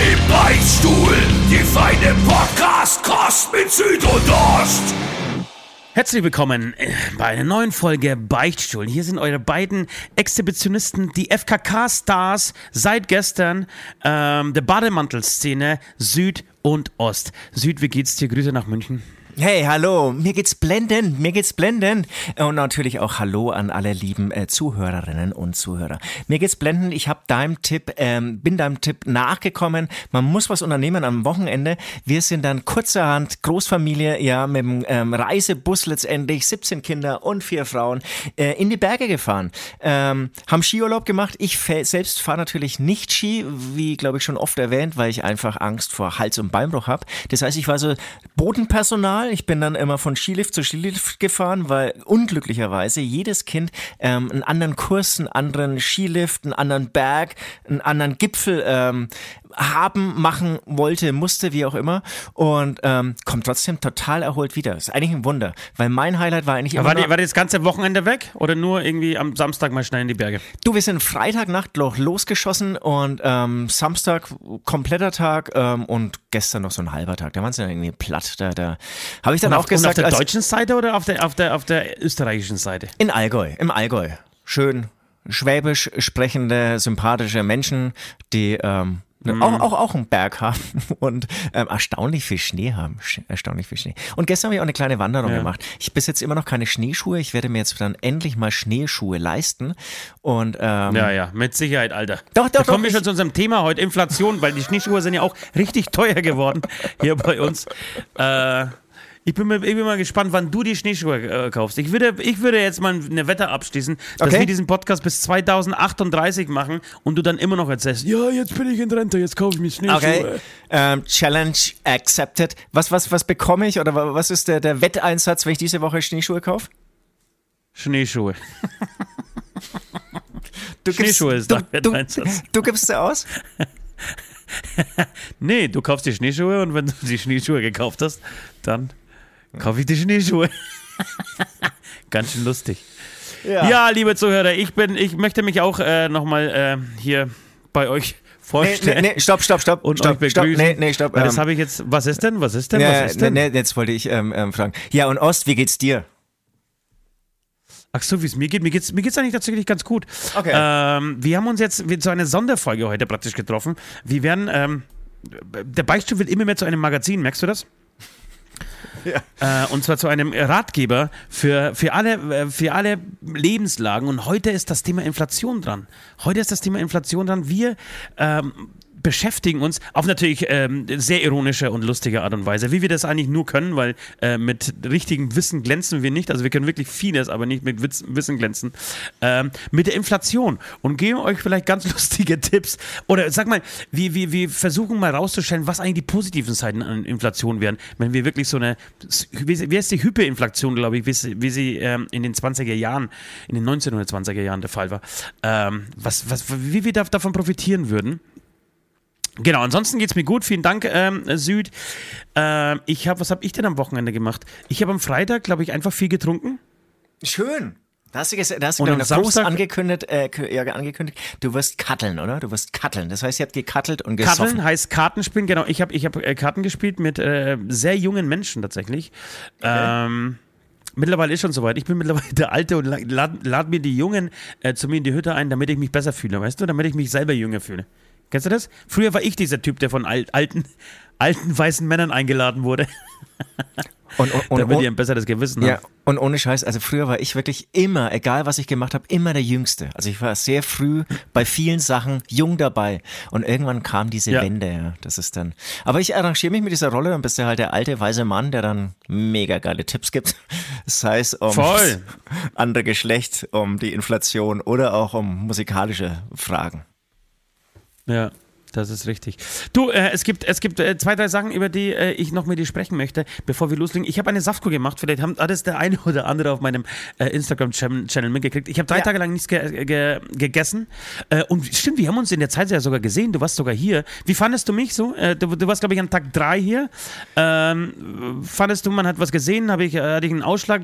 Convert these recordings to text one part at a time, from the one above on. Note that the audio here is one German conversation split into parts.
Im Beichtstuhl, die feine Podcast-Kost mit Süd und Ost. Herzlich willkommen äh, bei einer neuen Folge Beichtstuhl. Hier sind eure beiden Exhibitionisten, die FKK-Stars seit gestern ähm, der Bademantelszene Süd und Ost. Süd, wie geht's dir? Grüße nach München. Hey, hallo, mir geht's blendend, mir geht's blendend. Und natürlich auch Hallo an alle lieben äh, Zuhörerinnen und Zuhörer. Mir geht's blendend, ich habe deinem Tipp, ähm, bin deinem Tipp nachgekommen. Man muss was unternehmen am Wochenende. Wir sind dann kurzerhand Großfamilie, ja, mit dem ähm, Reisebus letztendlich, 17 Kinder und vier Frauen, äh, in die Berge gefahren. Ähm, haben Skiurlaub gemacht. Ich selbst fahre natürlich nicht Ski, wie glaube ich schon oft erwähnt, weil ich einfach Angst vor Hals- und Beinbruch habe. Das heißt, ich war so Bodenpersonal ich bin dann immer von Skilift zu Skilift gefahren, weil unglücklicherweise jedes Kind ähm, einen anderen Kurs, einen anderen Skilift, einen anderen Berg, einen anderen Gipfel ähm, haben, machen wollte, musste, wie auch immer. Und ähm, kommt trotzdem total erholt wieder. Ist eigentlich ein Wunder, weil mein Highlight war eigentlich immer. War, die, war das ganze Wochenende weg oder nur irgendwie am Samstag mal schnell in die Berge? Du, wir sind Freitagnacht losgeschossen und ähm, Samstag kompletter Tag ähm, und gestern noch so ein halber Tag. Da waren sie dann irgendwie platt. Da, da habe ich dann und auch auf, gesagt. Auf der deutschen Seite oder auf der, auf, der, auf der österreichischen Seite? In Allgäu, im Allgäu. Schön schwäbisch sprechende, sympathische Menschen, die ähm, Mhm. Auch, auch, auch einen Berg haben und ähm, erstaunlich viel Schnee haben. Erstaunlich viel Schnee. Und gestern habe ich auch eine kleine Wanderung ja. gemacht. Ich besitze immer noch keine Schneeschuhe. Ich werde mir jetzt dann endlich mal Schneeschuhe leisten. Und, ähm, ja, ja, mit Sicherheit, Alter. Doch, doch, da kommen wir schon zu unserem Thema heute, Inflation, weil die Schneeschuhe sind ja auch richtig teuer geworden hier bei uns. Äh, ich bin, ich bin mal gespannt, wann du die Schneeschuhe äh, kaufst. Ich würde, ich würde jetzt mal eine Wette abschließen, dass okay. wir diesen Podcast bis 2038 machen und du dann immer noch erzählst, ja, jetzt bin ich in Rente, jetzt kaufe ich mir Schneeschuhe. Okay. Ähm, Challenge accepted. Was, was, was bekomme ich oder was ist der, der Wetteinsatz, wenn ich diese Woche Schneeschuhe kaufe? Schneeschuhe. Du Schneeschuhe ist du, du, du, du gibst sie aus? nee, du kaufst die Schneeschuhe und wenn du die Schneeschuhe gekauft hast, dann Kaufe ich die Schneeschuhe. Ganz schön lustig. Ja. ja. liebe Zuhörer, ich bin, ich möchte mich auch äh, nochmal äh, hier bei euch vorstellen. Nee, nee, stopp, stopp, stopp. Und stopp. Stopp, nee, nee, stopp. das ähm, habe ich jetzt. Was ist denn? Was ist denn? Was ist denn? Nee, jetzt wollte ich ähm, ähm, fragen. Ja, und Ost, wie geht's dir? Ach so, wie es mir geht. Mir geht's, mir geht's eigentlich tatsächlich ganz gut. Okay. Ähm, wir haben uns jetzt zu einer Sonderfolge heute praktisch getroffen. Wir werden, ähm, der Beichtstuhl wird immer mehr zu einem Magazin, merkst du das? Ja. Äh, und zwar zu einem Ratgeber für, für, alle, äh, für alle Lebenslagen. Und heute ist das Thema Inflation dran. Heute ist das Thema Inflation dran. Wir ähm, beschäftigen uns auf natürlich ähm, sehr ironische und lustige Art und Weise, wie wir das eigentlich nur können, weil äh, mit richtigem Wissen glänzen wir nicht. Also wir können wirklich vieles, aber nicht mit Witz, Wissen glänzen. Ähm, mit der Inflation und geben euch vielleicht ganz lustige Tipps. Oder sag mal, wir, wir, wir versuchen mal rauszustellen, was eigentlich die positiven Seiten an Inflation wären, wenn wir wirklich so eine, wie, wie ist die Hyperinflation, glaube ich, wie sie, wie sie ähm, in den 20er Jahren, in den 1920er Jahren der Fall war, ähm, was, was, wie wir davon profitieren würden. Genau, ansonsten geht es mir gut. Vielen Dank, ähm, Süd. Äh, ich habe, was habe ich denn am Wochenende gemacht? Ich habe am Freitag, glaube ich, einfach viel getrunken. Schön. Da hast du, da hast du genau, groß angekündigt, äh, ja, angekündigt, du wirst katteln, oder? Du wirst katteln. Das heißt, ihr habt gekattelt und gesoffen. Katteln heißt Kartenspielen, genau. Ich habe ich hab, äh, Karten gespielt mit äh, sehr jungen Menschen tatsächlich. Okay. Ähm, Mittlerweile ist schon soweit. Ich bin mittlerweile der Alte und lade lad mir die Jungen äh, zu mir in die Hütte ein, damit ich mich besser fühle, weißt du? Damit ich mich selber jünger fühle. Kennst du das? Früher war ich dieser Typ, der von alten, alten weißen Männern eingeladen wurde. Und, und, und, Damit ihr ein besseres Gewissen ja, habt. Und ohne Scheiß, also früher war ich wirklich immer, egal was ich gemacht habe, immer der Jüngste. Also ich war sehr früh bei vielen Sachen jung dabei. Und irgendwann kam diese ja. Wende, ja. Das ist dann. Aber ich arrangiere mich mit dieser Rolle, dann bist du halt der alte, weise Mann, der dann mega geile Tipps gibt. Sei es um Voll. andere Geschlecht, um die Inflation oder auch um musikalische Fragen. Ja. Das ist richtig. Du, äh, es gibt, es gibt äh, zwei, drei Sachen, über die äh, ich noch mit dir sprechen möchte, bevor wir loslegen. Ich habe eine Saftkur gemacht, vielleicht haben, hat es der eine oder andere auf meinem äh, Instagram-Channel mitgekriegt. Ich habe drei Ja. Tage lang nichts ge ge gegessen. Äh, und stimmt, wir haben uns in der Zeit ja sogar gesehen. Du warst sogar hier. Wie fandest du mich so? Äh, du, du warst, glaube ich, an Tag drei hier. Ähm, fandest du, man hat was gesehen? Habe ich, hatte ich einen Ausschlag?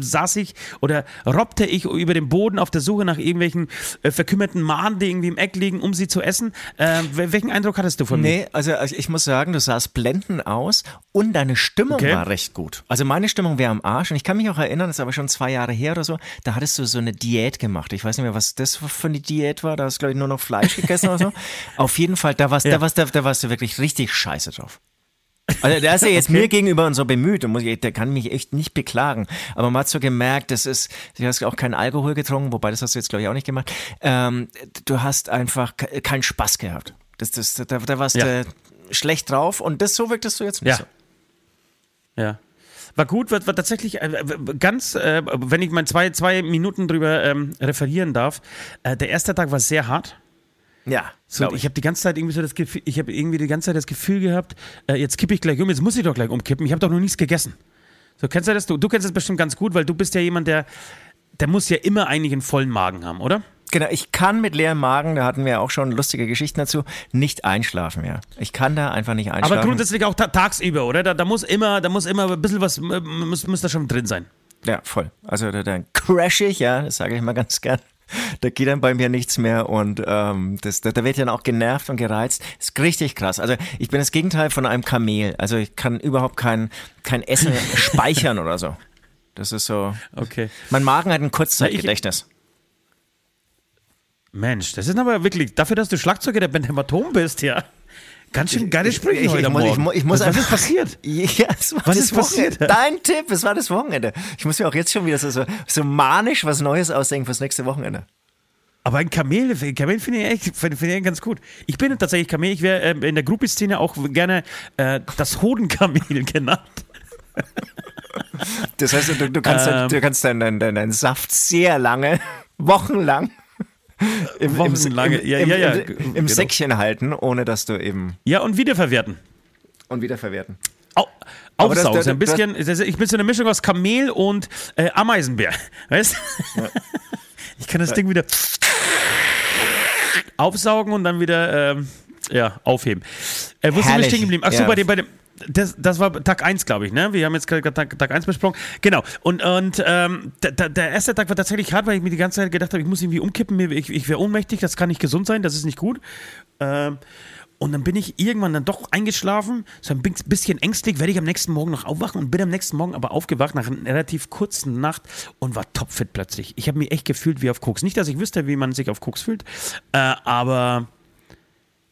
Saß ich oder robbte ich über den Boden auf der Suche nach irgendwelchen verkümmerten Mahnen, die irgendwie im Eck liegen, um sie zu essen? Ähm, welchen Eindruck hattest du von mir? Nee, also also ich muss sagen, du sahst blendend aus und deine Stimmung Okay. war recht gut. Also meine Stimmung wäre am Arsch und ich kann mich auch erinnern, das ist aber schon zwei Jahre her oder so, da hattest du so eine Diät gemacht. Ich weiß nicht mehr, was das für eine Diät war, da hast du glaube ich nur noch Fleisch gegessen oder so. Auf jeden Fall, da warst, Ja. da, warst, da, da warst du wirklich richtig scheiße drauf. Also der ist ja jetzt Okay. mir gegenüber und so bemüht, und muss ich, der kann mich echt nicht beklagen. Aber man hat so gemerkt, das ist, du hast auch keinen Alkohol getrunken, wobei das hast du jetzt glaube ich auch nicht gemacht. Ähm, du hast einfach ke- keinen Spaß gehabt. Das, das, da, da warst Ja. du schlecht drauf und das so wirktest du jetzt nicht Ja. so. Ja. War gut, war, war tatsächlich äh, ganz, äh, wenn ich mal zwei, zwei Minuten drüber ähm, referieren darf. Äh, der erste Tag war sehr hart. Ja, So, glaub ich habe die ganze Zeit irgendwie so das Gefühl, ich habe irgendwie die ganze Zeit das Gefühl gehabt, äh, jetzt kippe ich gleich um, jetzt muss ich doch gleich umkippen. Ich habe doch noch nichts gegessen. So, kennst du das? Du, du kennst das bestimmt ganz gut, weil du bist ja jemand, der, der muss ja immer eigentlich einen vollen Magen haben, oder? Genau, ich kann mit leerem Magen, da hatten wir auch schon lustige Geschichten dazu, nicht einschlafen, ja. Ich kann da einfach nicht einschlafen. Aber grundsätzlich auch ta tagsüber, oder? Da, da muss immer, da muss immer ein bisschen was, äh, muss, muss da schon drin sein. Ja, voll. Also da, dann crash ich, ja, das sage ich mal ganz gern. Da geht dann bei mir nichts mehr und ähm, das, da, da wird dann auch genervt und gereizt. ist richtig krass. Also ich bin das Gegenteil von einem Kamel. Also ich kann überhaupt kein, kein Essen speichern oder so. Das ist so. Okay. Mein Magen hat ein Kurzzeitgedächtnis. Mensch, das ist aber wirklich, dafür, dass du Schlagzeuger der Band Hämatom bist, ja. Ganz schön geile Sprüche ich, heute ich, muss, ich, Morgen. mu- ich muss was, was ist einfach- passiert? Ja, es war Was das ist passiert? Wochenende. Dein Tipp, es war das Wochenende. Ich muss mir auch jetzt schon wieder so, so, so manisch was Neues ausdenken fürs nächste Wochenende. Aber ein Kamel, ein Kamel finde ich echt finde finde ich ganz gut. Ich bin tatsächlich Kamel, ich wäre ähm, in der Groupie-Szene auch gerne äh, das Hodenkamel genannt. Das heißt, du, du kannst, Ähm. du kannst deinen dein, dein, dein Saft sehr lange, wochenlang, im, Wochenlang, im, ja, im, ja, ja, im, im genau. Säckchen halten, ohne dass du eben Ja, und wiederverwerten. und wiederverwerten. Au das- Aufsaugen, das- ein bisschen, das, ich bin so eine Mischung aus Kamel und äh, Ameisenbär, weißt Ich kann das Ding wieder aufsaugen und dann wieder ähm, ja, aufheben. Äh, wo sind wir Herrlich. stehen geblieben? Ach so, Ja. bei dem, bei dem das, das war Tag 1, glaube ich, ne? Wir haben jetzt gerade Tag, Tag 1 besprochen. Genau. Und, und ähm, der, der- erste Tag war tatsächlich hart, weil ich mir die ganze Zeit gedacht habe, ich muss irgendwie umkippen, ich, ich wäre ohnmächtig, das kann nicht gesund sein, das ist nicht gut. Ähm, und dann bin ich irgendwann dann doch eingeschlafen, so ein bi- bisschen ängstlich, werde ich am nächsten Morgen noch aufwachen und bin am nächsten Morgen aber aufgewacht nach einer relativ kurzen Nacht und war topfit plötzlich. Ich habe mich echt gefühlt wie auf Koks. Nicht, dass ich wüsste, wie man sich auf Koks fühlt, äh, aber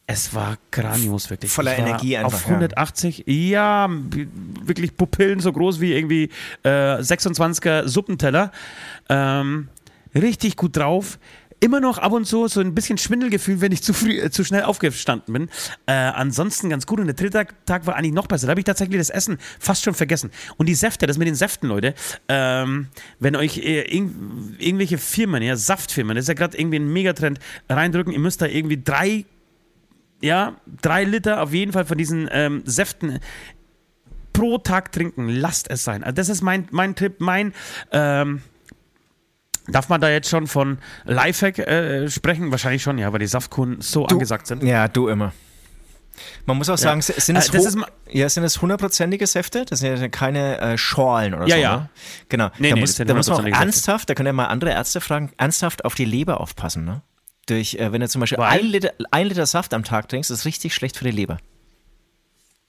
es war grandios wirklich. Voller Energie einfach, Auf 180, ja, b- wirklich Pupillen so groß wie irgendwie äh, 26er Suppenteller. Ähm, richtig gut drauf. Immer noch ab und zu so ein bisschen Schwindelgefühl, wenn ich zu früh, äh, zu schnell aufgestanden bin. Äh, ansonsten ganz gut. Und der dritte Tag, war eigentlich noch besser. Da habe ich tatsächlich das Essen fast schon vergessen. Und die Säfte, das mit den Säften, Leute, ähm, wenn euch äh, irg irgendwelche Firmen, ja, Saftfirmen, das ist ja gerade irgendwie ein Megatrend, reindrücken, ihr müsst da irgendwie drei ja, drei Liter auf jeden Fall von diesen ähm, Säften pro Tag trinken. Lasst es sein. Also das ist mein, mein Tipp, mein. Ähm, darf man da jetzt schon von Lifehack äh, sprechen? Wahrscheinlich schon, ja, weil die Saftkunden so angesagt sind. Ja, du immer. Man muss auch sagen, sind es, Äh, ist ja, sind es hundertprozentige Säfte? Das sind ja keine äh, Schorlen oder Ja, so. ja. Ne? Genau. Nee, da nee, muss, da muss man auch ernsthaft, da können ja mal andere Ärzte fragen, ernsthaft auf die Leber aufpassen. Ne? Durch, äh, wenn du zum Beispiel Weil? ein Liter, ein Liter Saft am Tag trinkst, ist richtig schlecht für die Leber.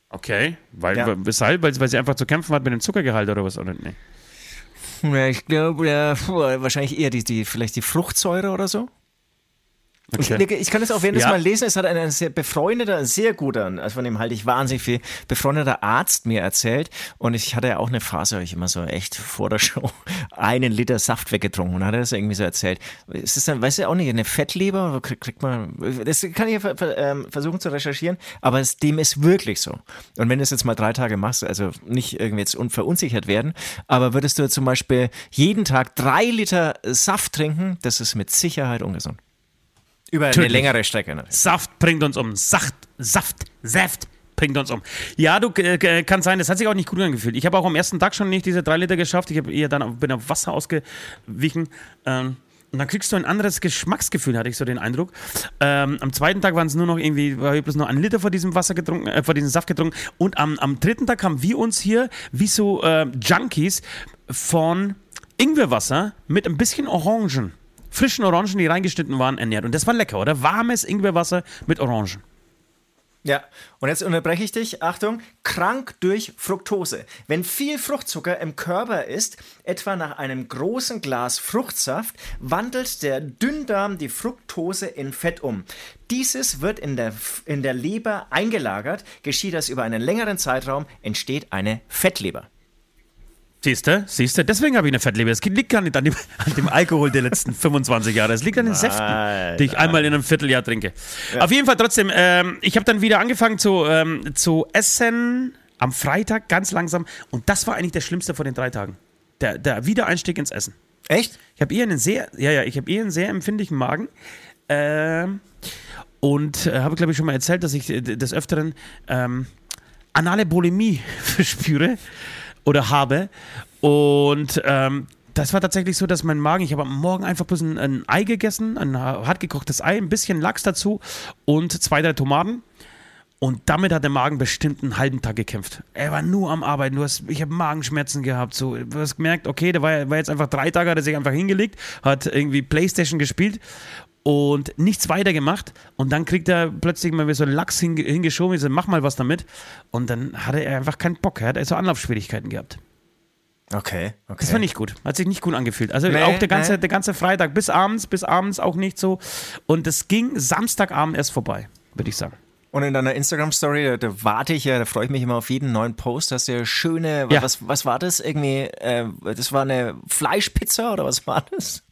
Okay, weil, Ja. weshalb? Weil, weil sie einfach zu kämpfen hat mit dem Zuckergehalt oder was? Oder? Nee. Ja, ich glaube, ja, wahrscheinlich eher die, die, vielleicht die Fruchtsäure oder so. Okay. Ich, ich kann es auch währenddessen Ja. mal lesen. Es hat ein, ein sehr befreundeter, ein sehr guter, also von dem halte ich wahnsinnig viel, befreundeter Arzt mir erzählt. Und ich hatte ja auch eine Phase, wo ich immer so echt vor der Show einen Liter Saft weggetrunken und hat er das irgendwie so erzählt. Es ist dann, weißt du auch nicht, eine Fettleber, kriegt, man, das kann ich ja ähm, versuchen zu recherchieren, aber es, dem ist wirklich so. Und wenn du es jetzt mal drei Tage machst, also nicht irgendwie jetzt un, verunsichert werden, aber würdest du zum Beispiel jeden Tag drei Liter Saft trinken, das ist mit Sicherheit ungesund. Über eine Tödlich. längere Strecke. Ne? Saft bringt uns um. Saft, Saft, Saft bringt uns um. Ja, du äh, äh, kann sein, das hat sich auch nicht gut angefühlt. Ich habe auch am ersten Tag schon nicht diese drei Liter geschafft. Ich hab eher dann bin auf Wasser ausgewichen. Ähm, und dann kriegst du ein anderes Geschmacksgefühl, hatte ich so den Eindruck. Ähm, am zweiten Tag waren es nur noch irgendwie, war ich bloß noch ein Liter vor diesem Wasser getrunken, äh, vor diesem Saft getrunken. Und am, am dritten Tag haben wir uns hier wie so äh, Junkies von Ingwerwasser mit ein bisschen Orangen, frischen Orangen, die reingeschnitten waren, ernährt. Und das war lecker, oder? Warmes Ingwerwasser mit Orangen. Ja, und jetzt unterbreche ich dich. Achtung, krank durch Fructose. Wenn viel Fruchtzucker im Körper ist, etwa nach einem großen Glas Fruchtsaft, wandelt der Dünndarm die Fructose in Fett um. Dieses wird in der, in der Leber eingelagert. Geschieht das über einen längeren Zeitraum, entsteht eine Fettleber. Siehst du? Siehst du? Deswegen habe ich eine Fettleber. Es liegt gar nicht an dem, an dem Alkohol der letzten 25 Jahre. Es liegt an den Säften, die ich einmal in einem Vierteljahr trinke. Auf jeden Fall trotzdem, ähm, ich habe dann wieder angefangen zu, ähm, zu essen am Freitag, ganz langsam. Und das war eigentlich der schlimmste von den drei Tagen. Der, der Wiedereinstieg ins Essen. Echt? Ich habe eher einen sehr, ja, ja, ich habe eher einen sehr empfindlichen Magen. Ähm, und äh, habe, glaube ich, schon mal erzählt, dass ich äh, des Öfteren ähm, anale Bulimie verspüre oder habe. Und ähm, das war tatsächlich so, dass mein Magen, ich habe am Morgen einfach bloß ein, ein Ei gegessen, ein hart gekochtes Ei, ein bisschen Lachs dazu und zwei, drei Tomaten. Und damit hat der Magen bestimmt einen halben Tag gekämpft. Er war nur am Arbeiten. Du hast, ich habe Magenschmerzen gehabt. So, du hast gemerkt, okay, der war, war jetzt einfach drei Tage, hat er sich einfach hingelegt, hat irgendwie Playstation gespielt und nichts weiter gemacht. Und dann kriegt er plötzlich mal wieder so einen Lachs hinge- hingeschoben. Ich so, mach mal was damit. Und dann hatte er einfach keinen Bock. Er hat so Anlaufschwierigkeiten gehabt. Okay, okay. Das war nicht gut. Hat sich nicht gut angefühlt. Also Nee, auch der ganze, nee. der ganze Freitag bis abends, bis abends auch nicht so. Und es ging Samstagabend erst vorbei, würde ich sagen. Und in deiner Instagram-Story, da, da warte ich ja, da freue ich mich immer auf jeden neuen Post. Hast du ja schöne, Ja. was, was war das? Irgendwie, äh, das war eine Fleischpizza oder was war das?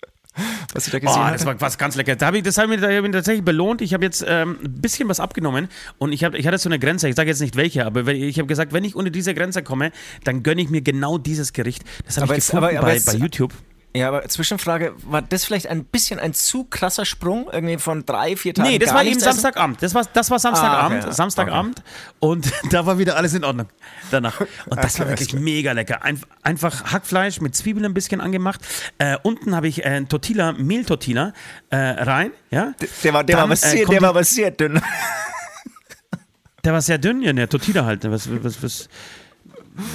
Was ich da gesehen Oh, hatte? das war was ganz lecker. Da hab ich, das habe ich, mir- da hab ich mir tatsächlich belohnt. Ich habe jetzt ähm, ein bisschen was abgenommen und ich, hab, ich hatte so eine Grenze. Ich sage jetzt nicht welche, aber wenn, ich habe gesagt, wenn ich unter diese Grenze komme, dann gönne ich mir genau dieses Gericht. Das habe ich gefunden aber- aber bei, bei YouTube. Ja, aber Zwischenfrage, war das vielleicht ein bisschen ein zu krasser Sprung? Irgendwie von drei, vier Tagen Nee, das war eben? Samstagabend. Das war, das war Samstagabend. Ah, okay. Samstagabend. Und da war wieder alles in Ordnung danach. Und das war Okay, wirklich mega lecker. Ein, einfach Hackfleisch mit Zwiebeln ein bisschen angemacht. Äh, unten habe ich äh, Tortilla, Mehltortilla äh, rein. Ja? Der war, der Dann, war, aber äh, sehr, der war sehr dünn. Der war sehr dünn, ja, der Tortilla halt. Was, was, was,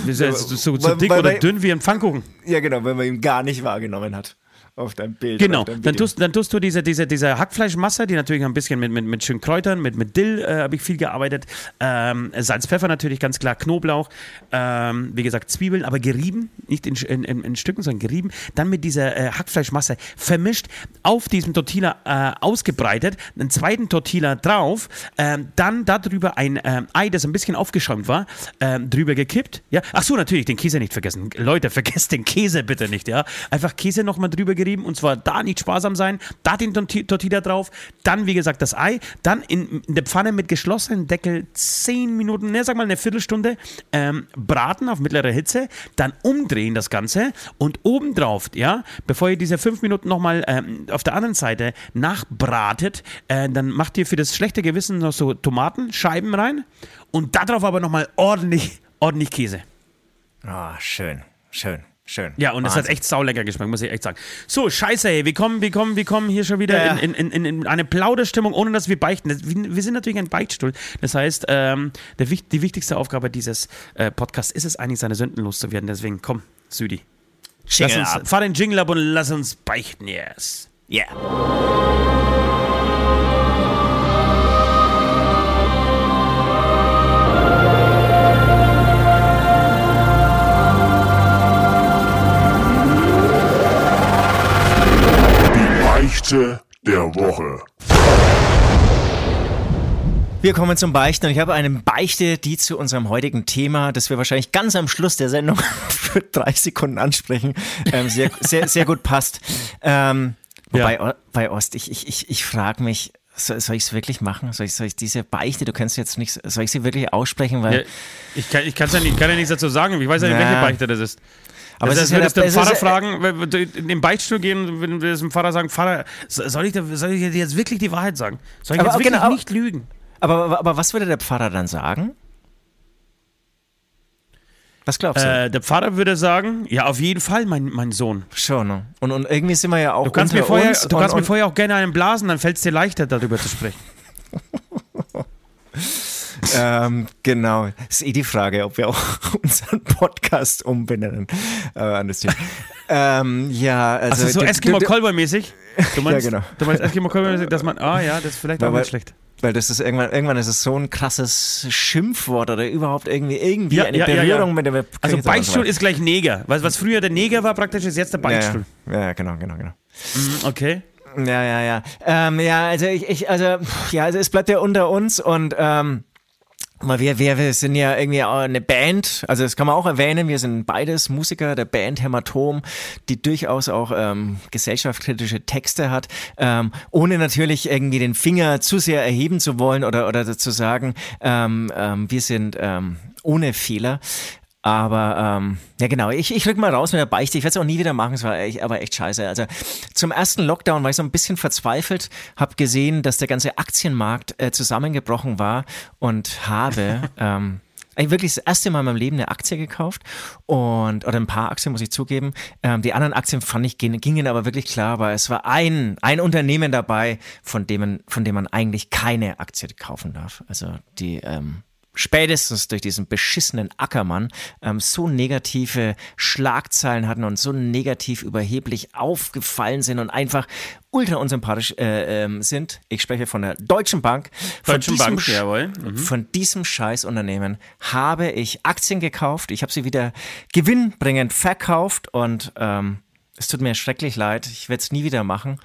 ist er so, so Weil- dick oder dünn wie ein Pfannkuchen. ja, genau, wenn man ihn gar nicht wahrgenommen hat. Auf deinem Bild. Genau, deinem dann tust, dann tust du diese, diese, diese Hackfleischmasse, die natürlich ein bisschen mit, mit, mit schönen Kräutern, mit, mit Dill äh, habe ich viel gearbeitet. Ähm, Salz, Pfeffer natürlich, ganz klar, Knoblauch, ähm, wie gesagt, Zwiebeln, aber gerieben, nicht in, in, in, in Stücken, sondern gerieben. Dann mit dieser äh, Hackfleischmasse vermischt, auf diesem Tortilla äh, ausgebreitet, einen zweiten Tortilla drauf, ähm, dann darüber ein ähm, Ei, das ein bisschen aufgeschäumt war, ähm, drüber gekippt. Ja? Ach so, natürlich, den Käse nicht vergessen. Leute, vergesst den Käse bitte nicht. Ja? Einfach Käse nochmal drüber gerieben und zwar da nicht sparsam sein, da den Torti- Tortilla drauf, dann wie gesagt das Ei, dann in, in der Pfanne mit geschlossenem Deckel 10 Minuten, ne, sag mal eine Viertelstunde ähm, braten auf mittlerer Hitze, dann umdrehen das Ganze und obendrauf, ja, bevor ihr diese 5 Minuten nochmal ähm, auf der anderen Seite nachbratet, äh, dann macht ihr für das schlechte Gewissen noch so Tomatenscheiben rein und darauf aber nochmal ordentlich, ordentlich Käse. Ah, schön, schön, schön. Ja, und es hat Wahnsinn. echt saulecker geschmeckt, muss ich echt sagen. So, scheiße, ey, wir kommen, wir kommen, wir kommen hier schon wieder Ja, ja. in, in, in, in eine Plauderstimmung, ohne dass wir beichten. Das- Wir wir sind natürlich ein Beichtstuhl. Das heißt, ähm, der, die wichtigste Aufgabe dieses äh, Podcasts ist es eigentlich, seine Sünden loszuwerden. Deswegen, komm, Südi. Lass Jingle uns, ab. fahr den Jingle ab und lass uns beichten, yes. Yeah. Beichte der Woche. Wir kommen zum Beichten und ich habe eine Beichte, die zu unserem heutigen Thema, das wir wahrscheinlich ganz am Schluss der Sendung für 30 Sekunden ansprechen, ähm, sehr, sehr, sehr gut passt. Ähm, wobei, O- bei Ost, ich, ich, ich, ich frage mich, soll, soll ich es wirklich machen? Soll ich, soll ich diese Beichte, du kennst jetzt nicht, soll ich sie wirklich aussprechen? Weil, Ja, ich kann, ich kann's ja nicht, kann ja nichts dazu sagen. Ich weiß ja nicht, Ja. welche Beichte das ist. Aber das, das würdest ja du den Pfarrer fragen, in den Beichtstuhl gehen und wenn wir dem Pfarrer sagen, Pfarrer, soll ich, soll ich dir jetzt wirklich die Wahrheit sagen? Soll ich aber, jetzt wirklich genau, nicht lügen? Aber, aber, aber was würde der Pfarrer dann sagen? Was glaubst du? Äh, der Pfarrer würde sagen, ja, auf jeden Fall, mein, mein Sohn. Schon. Ne? Und, und irgendwie sind wir ja auch. Du kannst, mir vorher, du kannst und, mir vorher auch gerne einen blasen, dann fällt es dir leichter, darüber zu sprechen. ähm, genau. Ist eh die Frage, ob wir auch unseren Podcast umbenennen. Äh, an das ähm, ja, also. also so Eskimo Callboy-mäßig? Du meinst, ja, genau. Du meinst Eskimo Callboy-mäßig, dass man, ah ja, das ist vielleicht auch nicht schlecht. Weil das ist irgendwann, irgendwann ist es so ein krasses Schimpfwort oder überhaupt irgendwie, irgendwie ja, eine ja, Berührung ja, mit dem Also Beichtstuhl ist gleich Neger. Was, was früher der Neger war, praktisch ist jetzt der Beichtstuhl. Ja, genau, genau, genau. Mhm, okay. Ja, ja, ja. Ähm, ja, also ich, ich, also, ja, also es bleibt ja unter uns und ähm, wir, wir, wir sind ja irgendwie eine Band, also das kann man auch erwähnen, wir sind beides Musiker der Band Hämatom, die durchaus auch ähm, gesellschaftskritische Texte hat, ähm, ohne natürlich irgendwie den Finger zu sehr erheben zu wollen oder, oder zu sagen, ähm, ähm, wir sind ähm, ohne Fehler. Aber ähm, ja genau, ich, ich rück mal raus mit der Beichte. Ich werde es auch nie wieder machen, es war echt, aber echt scheiße. Also zum ersten Lockdown war ich so ein bisschen verzweifelt, habe gesehen, dass der ganze Aktienmarkt äh, zusammengebrochen war und habe ähm, eigentlich wirklich das erste Mal in meinem Leben eine Aktie gekauft und oder ein paar Aktien muss ich zugeben. Ähm, die anderen Aktien fand ich gingen aber wirklich klar, weil es war ein ein Unternehmen dabei, von dem man von dem man eigentlich keine Aktie kaufen darf. Also die ähm, spätestens durch diesen beschissenen Ackermann ähm, so negative Schlagzeilen hatten und so negativ überheblich aufgefallen sind und einfach ultra unsympathisch äh, ähm, sind. Ich spreche von der Deutschen Bank. Von Deutschen diesem, Bank, jawohl. Mhm. Von diesem Scheißunternehmen habe ich Aktien gekauft. Ich habe sie wieder gewinnbringend verkauft und ähm, es tut mir schrecklich leid. Ich werde es nie wieder machen.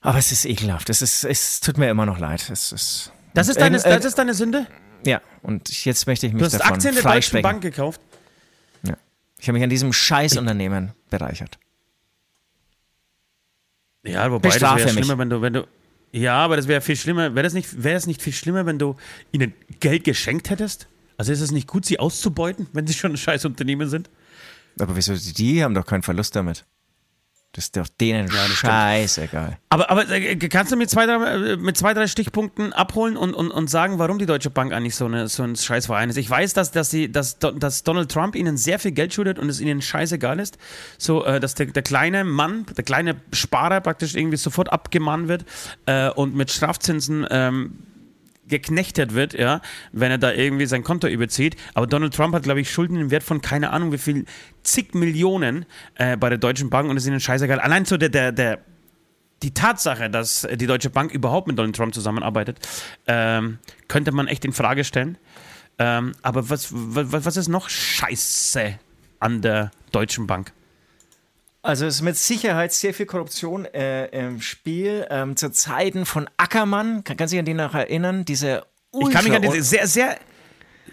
Aber es ist ekelhaft. Es, ist, es tut mir immer noch leid. Es ist das ist deine, äh, das ist deine Sünde? Ja, und jetzt möchte ich mich du hast davon Aktien der Deutschen Bank gekauft? Ja. Ich habe mich an diesem Scheißunternehmen bereichert. Ja, wobei Bestrafe das wäre schlimmer, wenn du, wenn du. Ja, aber das wäre viel schlimmer. Wäre das, nicht, wär das nicht viel schlimmer, wenn du ihnen Geld geschenkt hättest? Also ist es nicht gut, sie auszubeuten, wenn sie schon ein Scheißunternehmen sind? Aber wieso? Die haben doch keinen Verlust damit. Das ist doch denen ja, scheißegal. Aber, aber äh, kannst du mit zwei, drei, äh, mit zwei, drei Stichpunkten abholen und, und, und sagen, warum die Deutsche Bank eigentlich so, eine, so ein Scheißverein ist? Ich weiß, dass, dass, sie, dass, dass Donald Trump ihnen sehr viel Geld schuldet und es ihnen scheißegal ist. So, äh, dass der, der kleine Mann, der kleine Sparer praktisch irgendwie sofort abgemahnt wird äh, und mit Strafzinsen ähm, geknechtet wird, ja, wenn er da irgendwie sein Konto überzieht. Aber Donald Trump hat, glaube ich, Schulden im Wert von keine Ahnung wie viel, zig Millionen äh, bei der Deutschen Bank und es ist ihnen scheißegal. Allein so der, der, der, die Tatsache, dass die Deutsche Bank überhaupt mit Donald Trump zusammenarbeitet, ähm, könnte man echt in Frage stellen. Ähm, aber was, was, was ist noch scheiße an der Deutschen Bank? Also es ist mit Sicherheit sehr viel Korruption äh, im Spiel. Ähm, zu Zeiten von Ackermann, kann, kann sich an den noch erinnern, diese Ich kann mich an diese sehr, sehr,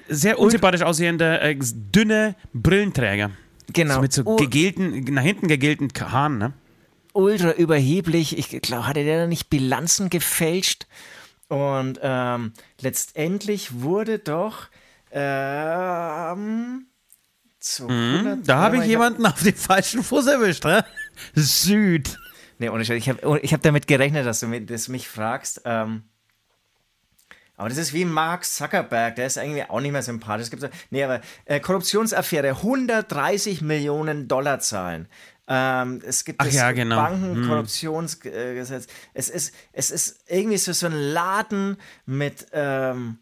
sehr unsympathisch aussehende, äh, dünne Brillenträger. Genau. So mit so gegelten, nach hinten gegelten Haaren, ne? Ultra überheblich. Ich glaube, hatte der da nicht Bilanzen gefälscht? Und ähm, letztendlich wurde doch ähm, Mhm, da habe ich jemanden auf den falschen Fuß erwischt, ne? Süd. Nee, ohne Ich habe oh, ich hab damit gerechnet, dass du mich, das mich fragst. Ähm, aber das ist wie Mark Zuckerberg, der ist irgendwie auch nicht mehr sympathisch. Es gibt so, nee, aber äh, Korruptionsaffäre, 130 Millionen Dollar zahlen. Ähm, es gibt Ach das ja, genau. Bankenkorruptionsgesetz. Hm. Es, ist, es ist irgendwie so, so ein Laden mit. Ähm,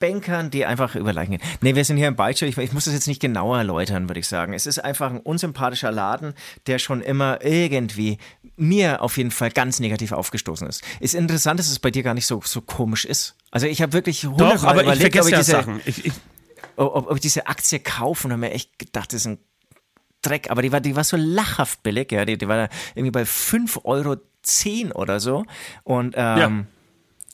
Bankern, die einfach über Leichen gehen. Nee, wir sind hier im Beichtstuhl. Ich, ich, muss das jetzt nicht genauer erläutern, würde ich sagen. Es ist einfach ein unsympathischer Laden, der schon immer irgendwie mir auf jeden Fall ganz negativ aufgestoßen ist. Ist interessant, dass es bei dir gar nicht so, so komisch ist. Also ich habe wirklich Doch, aber überlegt, ich ob, ich diese, Sachen. Ich, ich, ob, ob ich diese Aktie kaufe und habe mir echt gedacht, das ist ein Dreck. Aber die war, die war so lachhaft billig. Ja. Die, die war irgendwie bei 5,10 Euro oder so. Und ähm, ja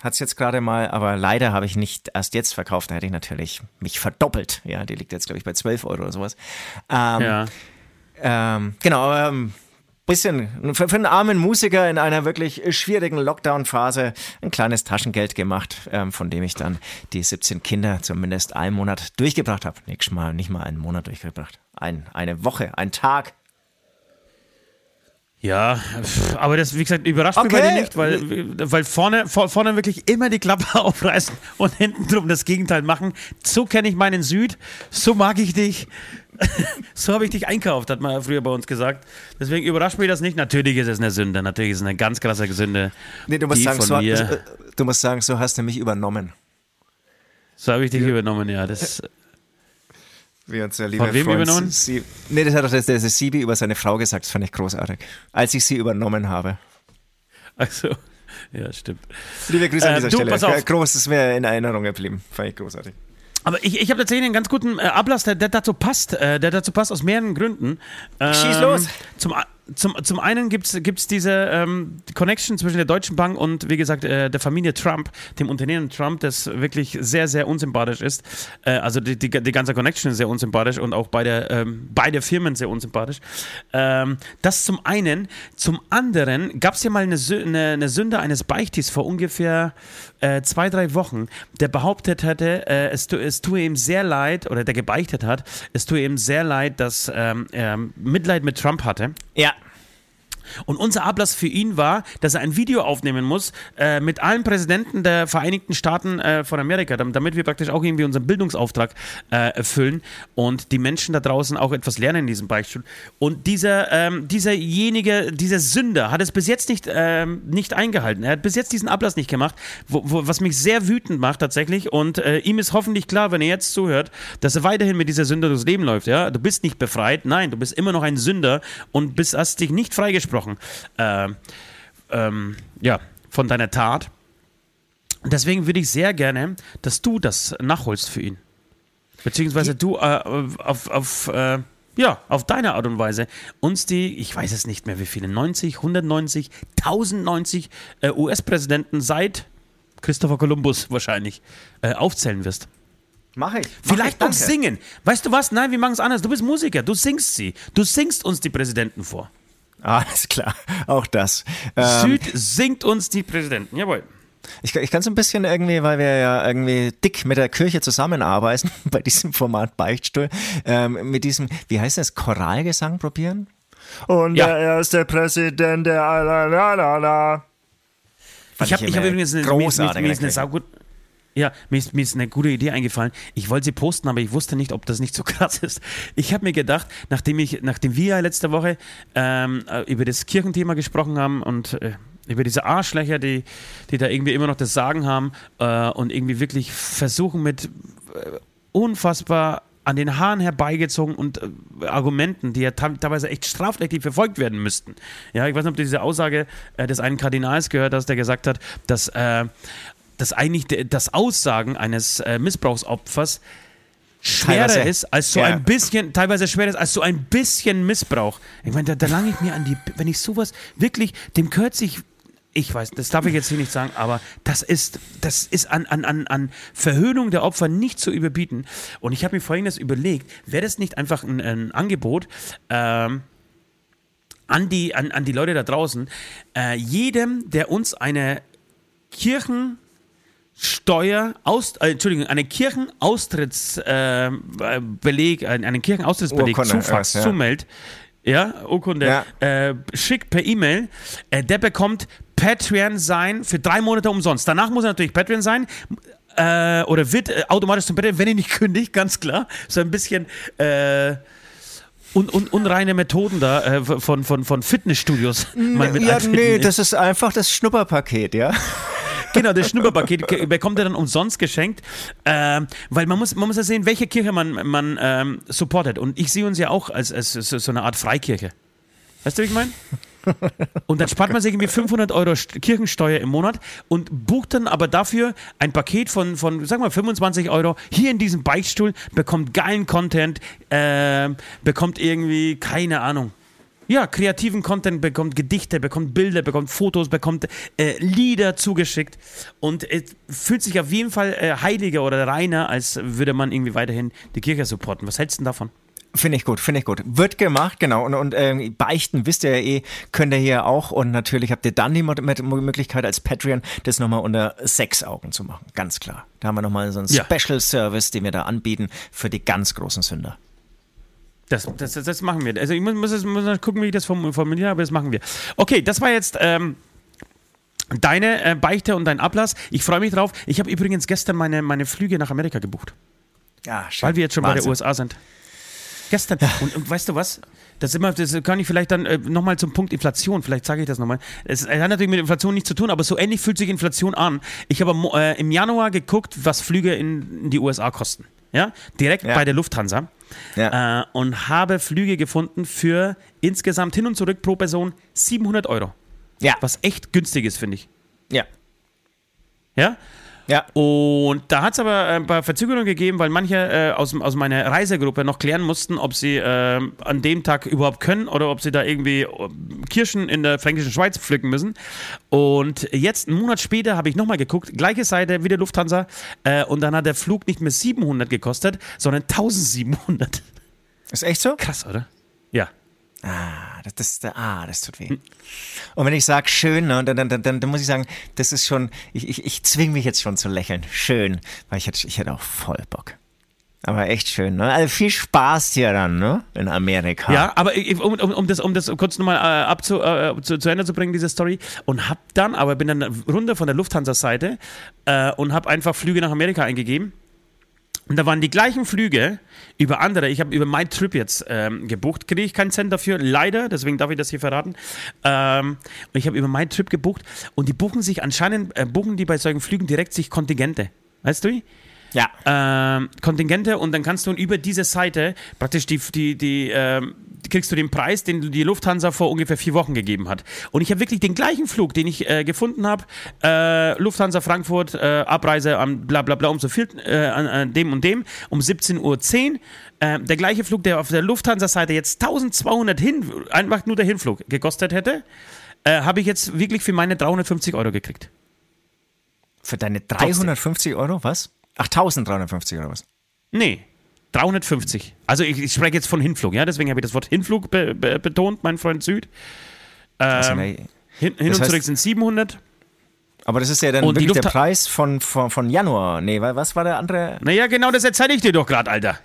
hat es jetzt gerade mal, aber leider habe ich nicht erst jetzt verkauft. Da hätte ich natürlich mich verdoppelt. Ja, die liegt jetzt, glaube ich, bei 12 Euro oder sowas. Ähm, ja. Ähm, genau, ähm, bisschen für, für einen armen Musiker in einer wirklich schwierigen Lockdown-Phase ein kleines Taschengeld gemacht, ähm, von dem ich dann die 17 Kinder zumindest einen Monat durchgebracht habe. Nicht mal, nicht mal einen Monat durchgebracht. Ein, eine Woche, ein Tag. Ja, aber das, wie gesagt, überrascht okay. mich bei dir nicht, weil, weil vorne, vorne wirklich immer die Klappe aufreißen und hinten drum das Gegenteil machen. So kenne ich meinen Süd, so mag ich dich, so habe ich dich einkauft, hat man früher bei uns gesagt. Deswegen überrascht mich das nicht. Natürlich ist es eine Sünde, natürlich ist es eine ganz krasse Sünde. Nee, du musst, sagen, so, äh, du musst sagen, so hast du mich übernommen. So habe ich dich ja. übernommen, ja. Das, wie unser lieber Von wem Freund übernommen? Sie, nee, das hat doch der, der Sibi über seine Frau gesagt, das fand ich großartig. Als ich sie übernommen habe. Also, ja, stimmt. Liebe Grüße an Äh, dieser du, Stelle. pass auf. Groß ist mir in Erinnerung geblieben. Fand ich großartig. Aber ich, ich habe tatsächlich einen ganz guten äh, Ablass, der, der dazu passt. Äh, der dazu passt aus mehreren Gründen. Ähm, Schieß los. Zum, zum, zum einen gibt es diese ähm, Connection zwischen der Deutschen Bank und, wie gesagt, äh, der Familie Trump, dem Unternehmen Trump, das wirklich sehr, sehr unsympathisch ist. Äh, also die, die, die ganze Connection ist sehr unsympathisch und auch beide, ähm, beide Firmen sehr unsympathisch. Ähm, das zum einen. Zum anderen gab es ja mal eine, eine, eine Sünde eines Beichtis vor ungefähr äh, zwei, drei Wochen, der behauptet hatte, äh, es, es tue ihm sehr leid, oder der gebeichtet hat, es tue ihm sehr leid, dass ähm, er Mitleid mit Trump hatte. Ja. Und unser Ablass für ihn war, dass er ein Video aufnehmen muss äh, mit allen Präsidenten der Vereinigten Staaten äh, von Amerika, dam- damit wir praktisch auch irgendwie unseren Bildungsauftrag äh, erfüllen und die Menschen da draußen auch etwas lernen in diesem Beichtstuhl. Und dieser, ähm, dieserjenige, dieser Sünder hat es bis jetzt nicht, ähm, nicht eingehalten. Er hat bis jetzt diesen Ablass nicht gemacht, wo, wo, was mich sehr wütend macht tatsächlich. Und äh, ihm ist hoffentlich klar, wenn er jetzt zuhört, dass er weiterhin mit dieser Sünde durchs Leben läuft. Ja? Du bist nicht befreit, nein, du bist immer noch ein Sünder und bist, hast dich nicht freigesprochen. Äh, ähm, ja, von deiner Tat. Deswegen würde ich sehr gerne, dass du das nachholst für ihn. Beziehungsweise du äh, auf, auf, äh, ja, auf deine Art und Weise uns die, ich weiß es nicht mehr wie viele, 90, 190, 1090 äh, US-Präsidenten seit Christopher Columbus wahrscheinlich äh, aufzählen wirst. Mach ich. Vielleicht Mach noch ich, danke. singen. Weißt du was? Nein, wir machen es anders. Du bist Musiker, du singst sie. Du singst uns die Präsidenten vor. Alles klar, auch das. Ähm, Süd singt uns die Präsidenten. Jawohl. ich ich kann so ein bisschen irgendwie, weil wir ja irgendwie dick mit der Kirche zusammenarbeiten, bei diesem Format Beichtstuhl, ähm, mit diesem, wie heißt das, Choralgesang probieren? Und Ja. der erste Präsident der la la la la. Ich habe ich hab übrigens eine, mir, mir, großartig mir ja, mir ist, mir ist eine gute Idee eingefallen. Ich wollte sie posten, aber ich wusste nicht, ob das nicht so krass ist. Ich habe mir gedacht, nachdem ich, nachdem wir ja letzte Woche ähm, äh, über das Kirchenthema gesprochen haben und äh, über diese Arschlöcher, die, die da irgendwie immer noch das Sagen haben äh, und irgendwie wirklich versuchen mit äh, unfassbar an den Haaren herbeigezogen und äh, Argumenten, die ja teilweise echt strafrechtlich verfolgt werden müssten. Ja, ich weiß nicht, ob du diese Aussage äh, des einen Kardinals gehört hast, der gesagt hat, dass, äh, dass eigentlich das Aussagen eines äh, Missbrauchsopfers schwerer Teilweise. ist als so Ja. ein bisschen, teilweise schwerer ist als so ein bisschen Missbrauch. Ich meine, da, da lange ich mir an die, wenn ich sowas wirklich, dem gehört sich, ich weiß, das darf ich jetzt hier nicht sagen, aber das ist, das ist an, an, an, an Verhöhnung der Opfer nicht zu überbieten. Und ich habe mir folgendes überlegt, wäre das nicht einfach ein, ein Angebot, ähm, an die, an, an die Leute da draußen, äh, jedem, der uns eine Kirchensteuer, aus, äh, Entschuldigung, eine Kirchenaustrittsbeleg, äh, Beleg, einen einen Kirchenaustrittsbeleg Urkunde, zufax, ja. zumeldet, ja, Urkunde, Ja. Äh, schickt per E-Mail, äh, der bekommt Patreon sein für drei Monate umsonst. Danach muss er natürlich Patreon sein. Äh, oder wird äh, automatisch zum Patreon, wenn er nicht kündigt, ganz klar. So ein bisschen äh, un, un, unreine Methoden da äh, von, von, von Fitnessstudios. Ja, nee, das ist einfach das Schnupperpaket, ja. Genau, das Schnupperpaket ke- bekommt er dann umsonst geschenkt, ähm, weil man muss, man muss ja sehen, welche Kirche man, man ähm, supportet. Und ich sehe uns ja auch als, als so eine Art Freikirche. Weißt du, wie ich meine? Und dann spart man sich irgendwie 500 Euro St- Kirchensteuer im Monat und bucht dann aber dafür ein Paket von, von sagen wir mal, 25 Euro hier in diesem Beichtstuhl, bekommt geilen Content, ähm, bekommt irgendwie, keine Ahnung, ja, kreativen Content, bekommt Gedichte, bekommt Bilder, bekommt Fotos, bekommt äh, Lieder zugeschickt und äh, fühlt sich auf jeden Fall äh, heiliger oder reiner, als würde man irgendwie weiterhin die Kirche supporten. Was hältst du denn davon? Finde ich gut, finde ich gut. Wird gemacht, genau. Und, und ähm, beichten wisst ihr ja eh, könnt ihr hier auch. Und natürlich habt ihr dann die Möglichkeit als Patreon, das nochmal unter sechs Augen zu machen. Ganz klar. Da haben wir nochmal so einen ja. Special Service, den wir da anbieten für die ganz großen Sünder. Das, das, das machen wir. Also ich muss, muss, muss gucken, wie ich das formuliere, aber das machen wir. Okay, das war jetzt ähm, deine äh, Beichte und dein Ablass. Ich freue mich drauf. Ich habe übrigens gestern meine, meine Flüge nach Amerika gebucht. Ja, schön. Weil wir jetzt schon Wahnsinn. bei der USA sind. Gestern. Und, und, weißt du was? Das, immer, das kann ich vielleicht dann äh, nochmal zum Punkt Inflation, vielleicht sage ich das nochmal. Es hat natürlich mit Inflation nichts zu tun, aber so ähnlich fühlt sich Inflation an. Ich habe äh, im Januar geguckt, was Flüge in, in die USA kosten. Ja? Direkt ja. bei der Lufthansa. Ja. Äh, und habe Flüge gefunden für insgesamt hin und zurück pro Person 700 Euro. Ja. Was echt günstig ist, finde ich. Ja. Ja? Ja. Und da hat es aber ein paar Verzögerungen gegeben, weil manche äh, aus, aus meiner Reisegruppe noch klären mussten, ob sie äh, an dem Tag überhaupt können oder ob sie da irgendwie äh, Kirschen in der fränkischen Schweiz pflücken müssen. Und jetzt, einen Monat später, habe ich nochmal geguckt, gleiche Seite wie der Lufthansa. Äh, und dann hat der Flug nicht mehr 700 gekostet, sondern 1700. Ist echt so? Krass, oder? Ja. Ah, das, das, ah, das tut weh. Und wenn ich sage schön, ne, dann, dann, dann, dann muss ich sagen, das ist schon, ich, ich, ich zwinge mich jetzt schon zu lächeln. Schön, weil ich hätte, ich auch voll Bock. Aber echt schön, ne? Also viel Spaß hier dann, ne? In Amerika. Ja, aber um, um, um das, um das kurz nochmal äh, abzu, äh, zu, zu Ende zu bringen, diese Story. Und hab dann, aber bin dann runter von der Lufthansa-Seite äh, und hab einfach Flüge nach Amerika eingegeben und da waren die gleichen Flüge über andere. Ich habe über MyTrip jetzt ähm, gebucht. Kriege ich keinen Cent dafür, leider. Deswegen darf ich das hier verraten. Ähm, und ich habe über MyTrip gebucht. Und die buchen sich anscheinend, äh, buchen die bei solchen Flügen direkt sich Kontingente. Weißt du? Ja. Ähm, Kontingente und dann kannst du über diese Seite praktisch die, die, die, ähm, kriegst du den Preis, den die Lufthansa vor ungefähr vier Wochen gegeben hat. Und ich habe wirklich den gleichen Flug, den ich äh, gefunden habe, äh, Lufthansa Frankfurt, äh, Abreise am bla bla bla um so viel, äh, an, an, dem und dem, um 17.10 Uhr. Äh, der gleiche Flug, der auf der Lufthansa-Seite jetzt 1200 hin, einfach nur der Hinflug gekostet hätte, äh, habe ich jetzt wirklich für meine 350 Euro gekriegt. Für deine 350 Euro, was? Ach, 1350 oder was? Nee, 350. Also ich, ich spreche jetzt von Hinflug, ja, deswegen habe ich das Wort Hinflug be, be, betont, mein Freund Süd. Ähm, also. Hin, hin und zurück sind 700. Aber das ist ja dann und wirklich der Preis von, von, von Januar. Nee, was war der andere? Naja, genau das erzähle ich dir doch gerade, Alter.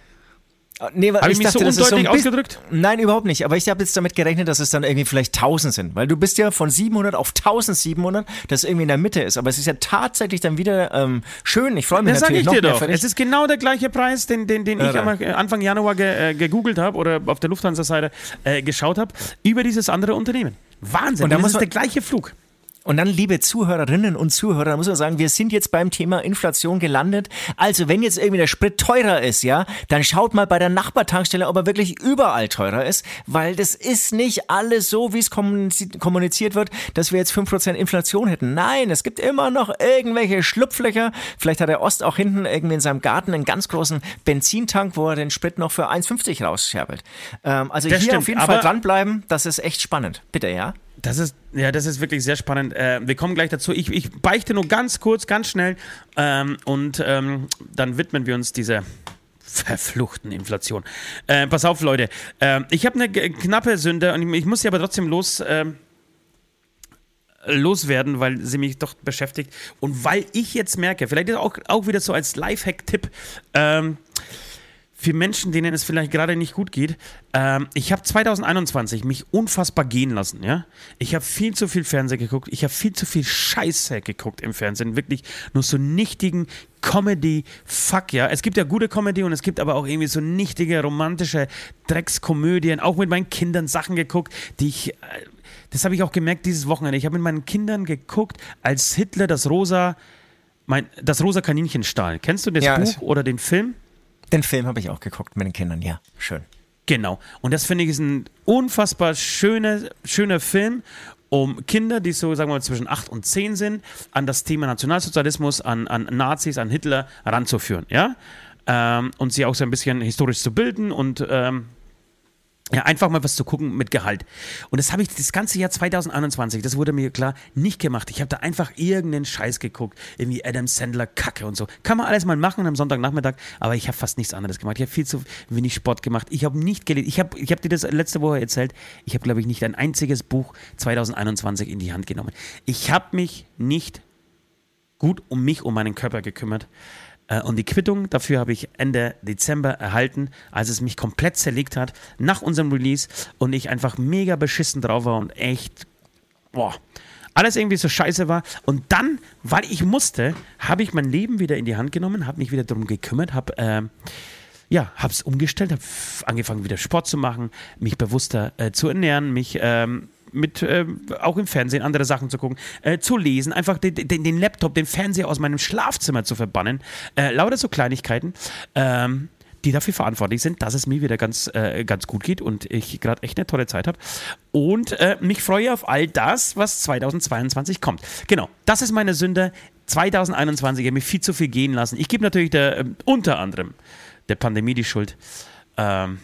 Nee, habe ich, ich mich dachte, so undeutlich so ausgedrückt? Nein, überhaupt nicht. Aber ich habe jetzt damit gerechnet, dass es dann irgendwie vielleicht 1000 sind. Weil du bist ja von 700 auf 1700, das irgendwie in der Mitte ist. Aber es ist ja tatsächlich dann wieder ähm, schön. Ich freue mich das natürlich sag ich dir doch. Es ist genau der gleiche Preis, den, den, den ich Anfang Januar ge, äh, gegoogelt habe oder auf der Lufthansa-Seite äh, geschaut habe, über dieses andere Unternehmen. Wahnsinn. Und dann das ist der gleiche Flug. Und dann, liebe Zuhörerinnen und Zuhörer, muss man sagen, wir sind jetzt beim Thema Inflation gelandet. Also, wenn jetzt irgendwie der Sprit teurer ist, ja, dann schaut mal bei der Nachbartankstelle, ob er wirklich überall teurer ist, weil das ist nicht alles so, wie es kommuniziert wird, dass wir jetzt 5% Inflation hätten. Nein, es gibt immer noch irgendwelche Schlupflöcher. Vielleicht hat der Ost auch hinten irgendwie in seinem Garten einen ganz großen Benzintank, wo er den Sprit noch für 1,50 rausscherbelt. Ähm, also das hier stimmt, auf jeden Fall dranbleiben, das ist echt spannend. Bitte, ja? Das ist, ja, das ist wirklich sehr spannend. Äh, wir kommen gleich dazu. Ich, ich beichte nur ganz kurz, ganz schnell ähm, und ähm, dann widmen wir uns dieser verfluchten Inflation. Äh, pass auf, Leute. Äh, ich habe eine knappe Sünde und ich, ich, muss sie aber trotzdem los ähm, loswerden, weil sie mich doch beschäftigt und weil ich jetzt merke, vielleicht auch, auch wieder so als Lifehack-Tipp, ähm, für Menschen, denen es vielleicht gerade nicht gut geht. Ähm, ich habe 2021 mich unfassbar gehen lassen, ja. Ich habe viel zu viel Fernsehen geguckt. Ich habe viel zu viel Scheiße geguckt im Fernsehen. Wirklich nur so nichtigen Comedy-Fuck, ja. Es gibt ja gute Comedy und es gibt aber auch irgendwie so nichtige romantische Dreckskomödien. Auch mit meinen Kindern Sachen geguckt, die ich. Äh, das habe ich auch gemerkt dieses Wochenende. Ich habe mit meinen Kindern geguckt, als Hitler das rosa, mein, das rosa Kaninchen stahl. Kennst du das ja, Buch oder den Film? Den Film habe ich auch geguckt mit den Kindern, ja. Schön. Genau. Und das finde ich ist ein unfassbar schöner, schöner Film, um Kinder, die so, sagen wir mal, zwischen 8 und 10 sind, an das Thema Nationalsozialismus, an, an Nazis, an Hitler ranzuführen, ja? Ähm, und sie auch so ein bisschen historisch zu bilden und ähm, Ja, einfach mal was zu gucken mit Gehalt. Und das habe ich das ganze Jahr 2021, das wurde mir klar, nicht gemacht. Ich habe da einfach irgendeinen Scheiß geguckt. Irgendwie Adam Sandler, Kacke und so. Kann man alles mal machen am Sonntagnachmittag, aber ich habe fast nichts anderes gemacht. Ich habe viel zu wenig Sport gemacht. Ich habe nicht gelesen. Ich habe ich hab dir das letzte Woche erzählt. Ich habe, glaube ich, nicht ein einziges Buch 2021 in die Hand genommen. Ich habe mich nicht gut um mich, um meinen Körper gekümmert. Äh, und die Quittung dafür habe ich Ende Dezember erhalten, als es mich komplett zerlegt hat nach unserem Release und ich einfach mega beschissen drauf war und echt, boah, alles irgendwie so scheiße war. Und dann, weil ich musste, habe ich mein Leben wieder in die Hand genommen, habe mich wieder darum gekümmert, habe äh, ja, habe es umgestellt, habe angefangen wieder Sport zu machen, mich bewusster äh, zu ernähren, mich ähm, mit äh, auch im Fernsehen andere Sachen zu gucken, äh, zu lesen, einfach den, den, den, Laptop, den Fernseher aus meinem Schlafzimmer zu verbannen. Äh, lauter so Kleinigkeiten. Ähm, die dafür verantwortlich sind, dass es mir wieder ganz, äh, ganz gut geht und ich gerade echt eine tolle Zeit habe. Und äh, mich freue auf all das, was 2022 kommt. Genau, das ist meine Sünde. 2021 habe ich viel zu viel gehen lassen. Ich gebe natürlich der, äh, unter anderem der Pandemie die Schuld. Ähm,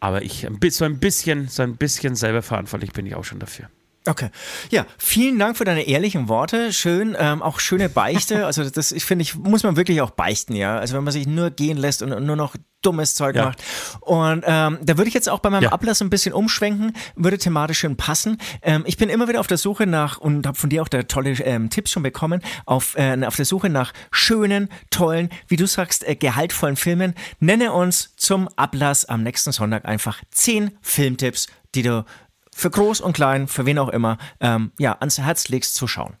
aber ich so ein bisschen, so ein bisschen selber verantwortlich bin ich auch schon dafür. Okay. Ja, vielen Dank für deine ehrlichen Worte. Schön, ähm, auch schöne Beichte. Also das, ich finde, ich muss man wirklich auch beichten, ja. Also wenn man sich nur gehen lässt und nur noch dummes Zeug ja. macht. Und ähm, da würde ich jetzt auch bei meinem ja. Ablass ein bisschen umschwenken, würde thematisch schön passen. Ähm, ich bin immer wieder auf der Suche nach, und habe von dir auch da tolle ähm, Tipps schon bekommen, auf, äh, auf der Suche nach schönen, tollen, wie du sagst, äh, gehaltvollen Filmen. Nenne uns zum Ablass am nächsten Sonntag einfach zehn Filmtipps, die du für groß und klein, für wen auch immer, ähm, ja, ans Herz legst zu schauen.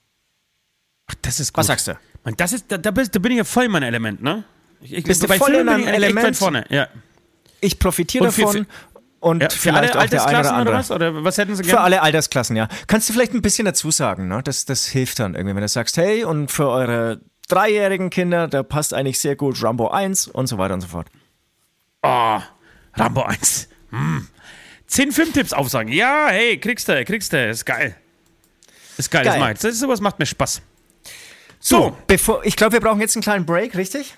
Ach, das ist gut. Was sagst du? Und das ist, da, da, bist, da bin ich ja voll in meinem Element, ne? Ich, ich, Bist du voll in einem Element? vorne, ja. Ich profitiere davon. Für, und ja, für alle Altersklassen oder, oder, was? Oder was hätten Sie gerne? Für alle Altersklassen, ja. Kannst du vielleicht ein bisschen dazu sagen, ne? Das, das hilft dann irgendwie, wenn du sagst, hey, und für eure dreijährigen Kinder, da passt eigentlich sehr gut Rambo 1 und so weiter und so fort. Oh, Rambo 1. Hm. Zehn Filmtipps aufsagen. Ja, hey, kriegst du, kriegst du. Ist geil. Ist geil, geil. das macht. Das ist, sowas macht mir Spaß. So, so bevor, ich glaube, wir brauchen jetzt einen kleinen Break, richtig?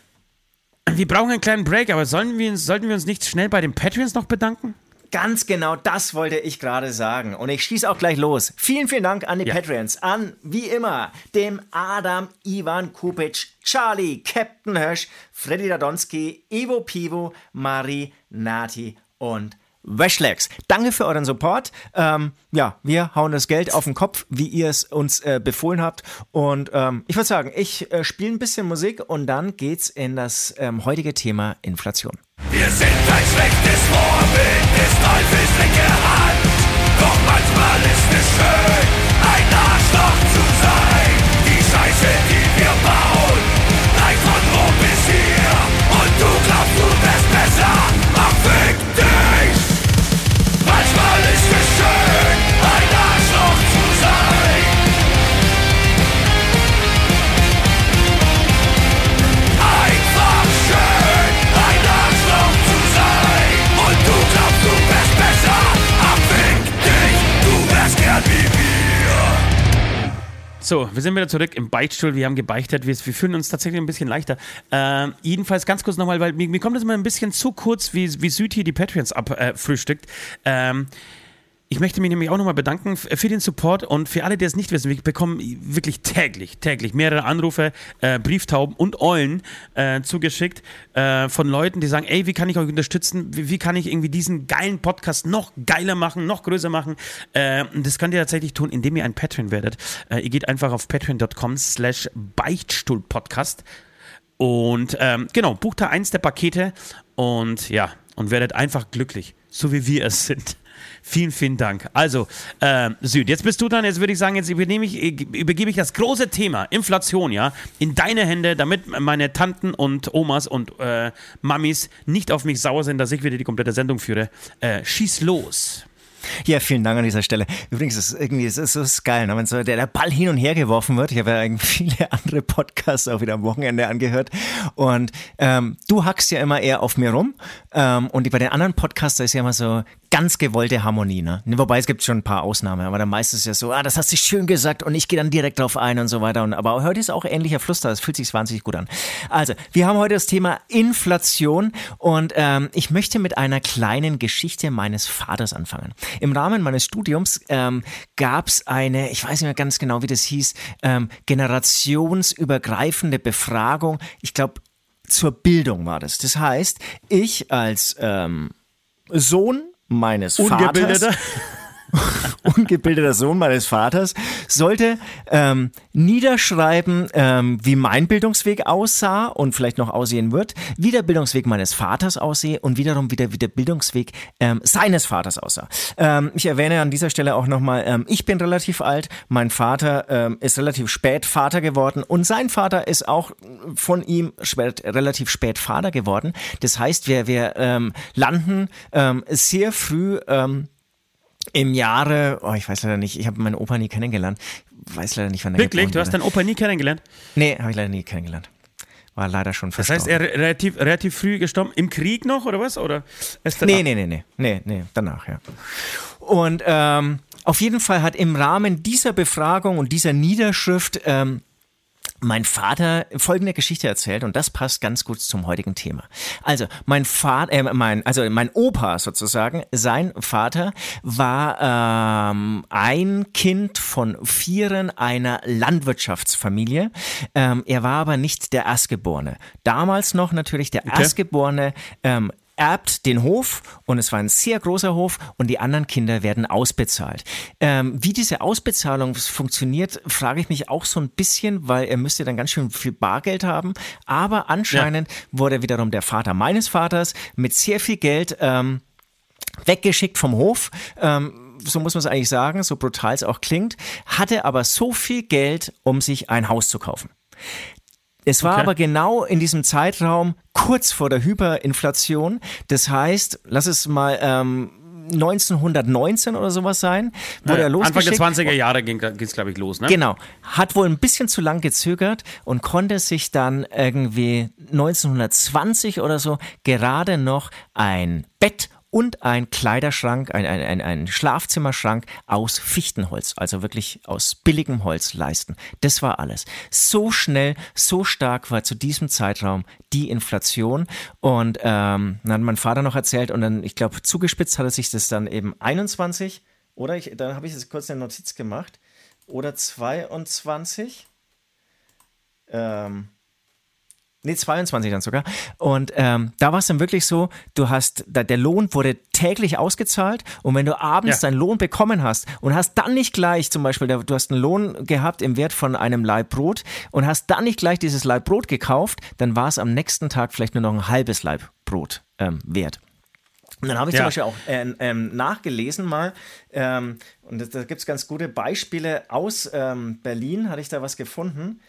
Wir brauchen einen kleinen Break, aber sollen wir, sollten wir uns nicht schnell bei den Patreons noch bedanken? Ganz genau, das wollte ich gerade sagen. Und ich schieße auch gleich los. Vielen, vielen Dank an die ja. Patreons. An, wie immer, dem Adam, Ivan Kupic, Charlie, Captain Hirsch, Freddy Radonski, Ivo Pivo, Marie, Nati und Washlegs. Danke für euren Support. Ähm, ja, wir hauen das Geld auf den Kopf, wie ihr es uns äh, befohlen habt. Und ähm, ich würde sagen, ich äh, spiele ein bisschen Musik und dann geht's in das ähm, heutige Thema Inflation. Wir sind ein schlechtes Vorbild des Teufels linke Hand. Doch manchmal ist es schön, ein Arschloch zu sein. Die Scheiße, die wir bauen, So, wir sind wieder zurück im Beichtstuhl. Wir haben gebeichtet. Wir, wir fühlen uns tatsächlich ein bisschen leichter. Äh, jedenfalls ganz kurz nochmal, weil mir, mir kommt es immer ein bisschen zu kurz, wie, wie Süd hier die Patreons abfrühstückt. Äh, ähm, ich möchte mich nämlich auch nochmal bedanken für den Support und für alle, die es nicht wissen. Wir bekommen wirklich täglich, täglich mehrere Anrufe, äh, Brieftauben und Eulen äh, zugeschickt äh, von Leuten, die sagen, ey, wie kann ich euch unterstützen? Wie, wie kann ich irgendwie diesen geilen Podcast noch geiler machen, noch größer machen? Äh, das könnt ihr tatsächlich tun, indem ihr ein Patreon werdet. Äh, ihr geht einfach auf patreon.com slash beichtstuhlpodcast und ähm, genau, bucht da eins der Pakete und ja, und werdet einfach glücklich, so wie wir es sind. Vielen, vielen Dank. Also, äh, Süd, jetzt bist du dann, jetzt würde ich sagen, jetzt übernehme ich, übergebe ich das große Thema Inflation, ja, in deine Hände, damit meine Tanten und Omas und äh, Mamis nicht auf mich sauer sind, dass ich wieder die komplette Sendung führe. Äh, schieß los. Ja, vielen Dank an dieser Stelle. Übrigens, ist irgendwie, es ist geil, ne? wenn so der, der Ball hin und her geworfen wird. Ich habe ja viele andere Podcasts auch wieder am Wochenende angehört. Und ähm, du hackst ja immer eher auf mir rum. Ähm, und bei den anderen Podcasts ist ja immer so ganz gewollte Harmonie. Ne? Wobei es gibt schon ein paar Ausnahmen, aber dann meistens ja so, ah, das hast du schön gesagt und ich gehe dann direkt drauf ein und so weiter. Und, aber heute ist auch ähnlicher Fluss da. Es fühlt sich wahnsinnig gut an. Also, wir haben heute das Thema Inflation und ähm, ich möchte mit einer kleinen Geschichte meines Vaters anfangen. Im Rahmen meines Studiums ähm, gab es eine, ich weiß nicht mehr ganz genau, wie das hieß, ähm, generationsübergreifende Befragung. Ich glaube, zur Bildung war das. Das heißt, ich als ähm, Sohn meines Vaters ungebildeter Sohn meines Vaters, sollte ähm, niederschreiben, ähm, wie mein Bildungsweg aussah und vielleicht noch aussehen wird, wie der Bildungsweg meines Vaters aussehe und wiederum wieder wie der Bildungsweg ähm, seines Vaters aussah. Ähm, ich erwähne an dieser Stelle auch nochmal, ähm, ich bin relativ alt, mein Vater ähm, ist relativ spät Vater geworden und sein Vater ist auch von ihm spät, relativ spät Vater geworden. Das heißt, wir, wir ähm, landen ähm, sehr früh ähm, im Jahre, oh, ich weiß leider nicht, ich habe meinen Opa nie kennengelernt. Weiß leider nicht, wann er Wirklich? Du hast deinen Opa nie kennengelernt? Nee, habe ich leider nie kennengelernt. War leider schon verstorben. Das heißt, er relativ, relativ früh gestorben, im Krieg noch oder was? Oder erst nee, nee, nee, nee, nee, nee, danach, ja. Und ähm, auf jeden Fall hat im Rahmen dieser Befragung und dieser Niederschrift ähm, mein Vater folgende Geschichte erzählt und das passt ganz gut zum heutigen Thema. Also mein Vater, äh, mein, also mein Opa sozusagen, sein Vater war ähm, ein Kind von vieren einer Landwirtschaftsfamilie. Ähm, er war aber nicht der Erstgeborene. Damals noch natürlich der okay. Erstgeborene ähm, erbt den Hof und es war ein sehr großer Hof und die anderen Kinder werden ausbezahlt. Ähm, wie diese Ausbezahlung funktioniert, frage ich mich auch so ein bisschen, weil er müsste dann ganz schön viel Bargeld haben. Aber anscheinend ja. wurde wiederum der Vater meines Vaters mit sehr viel Geld ähm, weggeschickt vom Hof. Ähm, so muss man es eigentlich sagen, so brutal es auch klingt, hatte aber so viel Geld, um sich ein Haus zu kaufen. Es war okay. aber genau in diesem Zeitraum kurz vor der Hyperinflation. Das heißt, lass es mal ähm, 1919 oder sowas sein, wurde ja, er losgeschickt. Anfang der 20er Jahre ging es, glaube ich, los, ne? Genau. Hat wohl ein bisschen zu lang gezögert und konnte sich dann irgendwie 1920 oder so gerade noch ein Bett und ein Kleiderschrank, ein, ein, ein, ein Schlafzimmerschrank aus Fichtenholz, also wirklich aus billigem Holz leisten. Das war alles. So schnell, so stark war zu diesem Zeitraum die Inflation. Und ähm, dann hat mein Vater noch erzählt und dann, ich glaube, zugespitzt hat er sich das dann eben 21, oder? Ich, dann habe ich jetzt kurz eine Notiz gemacht. Oder 22. Ähm, Nee, 22 dann sogar. Und ähm, da war es dann wirklich so, du hast, da, der Lohn wurde täglich ausgezahlt und wenn du abends ja. deinen Lohn bekommen hast und hast dann nicht gleich, zum Beispiel, du hast einen Lohn gehabt im Wert von einem Laib Brot und hast dann nicht gleich dieses Laib Brot gekauft, dann war es am nächsten Tag vielleicht nur noch ein halbes Laib Brot ähm, wert. Und dann habe ich ja. zum Beispiel auch äh, ähm, nachgelesen mal, ähm, und da, gibt es ganz gute Beispiele aus ähm, Berlin, hatte ich da was gefunden.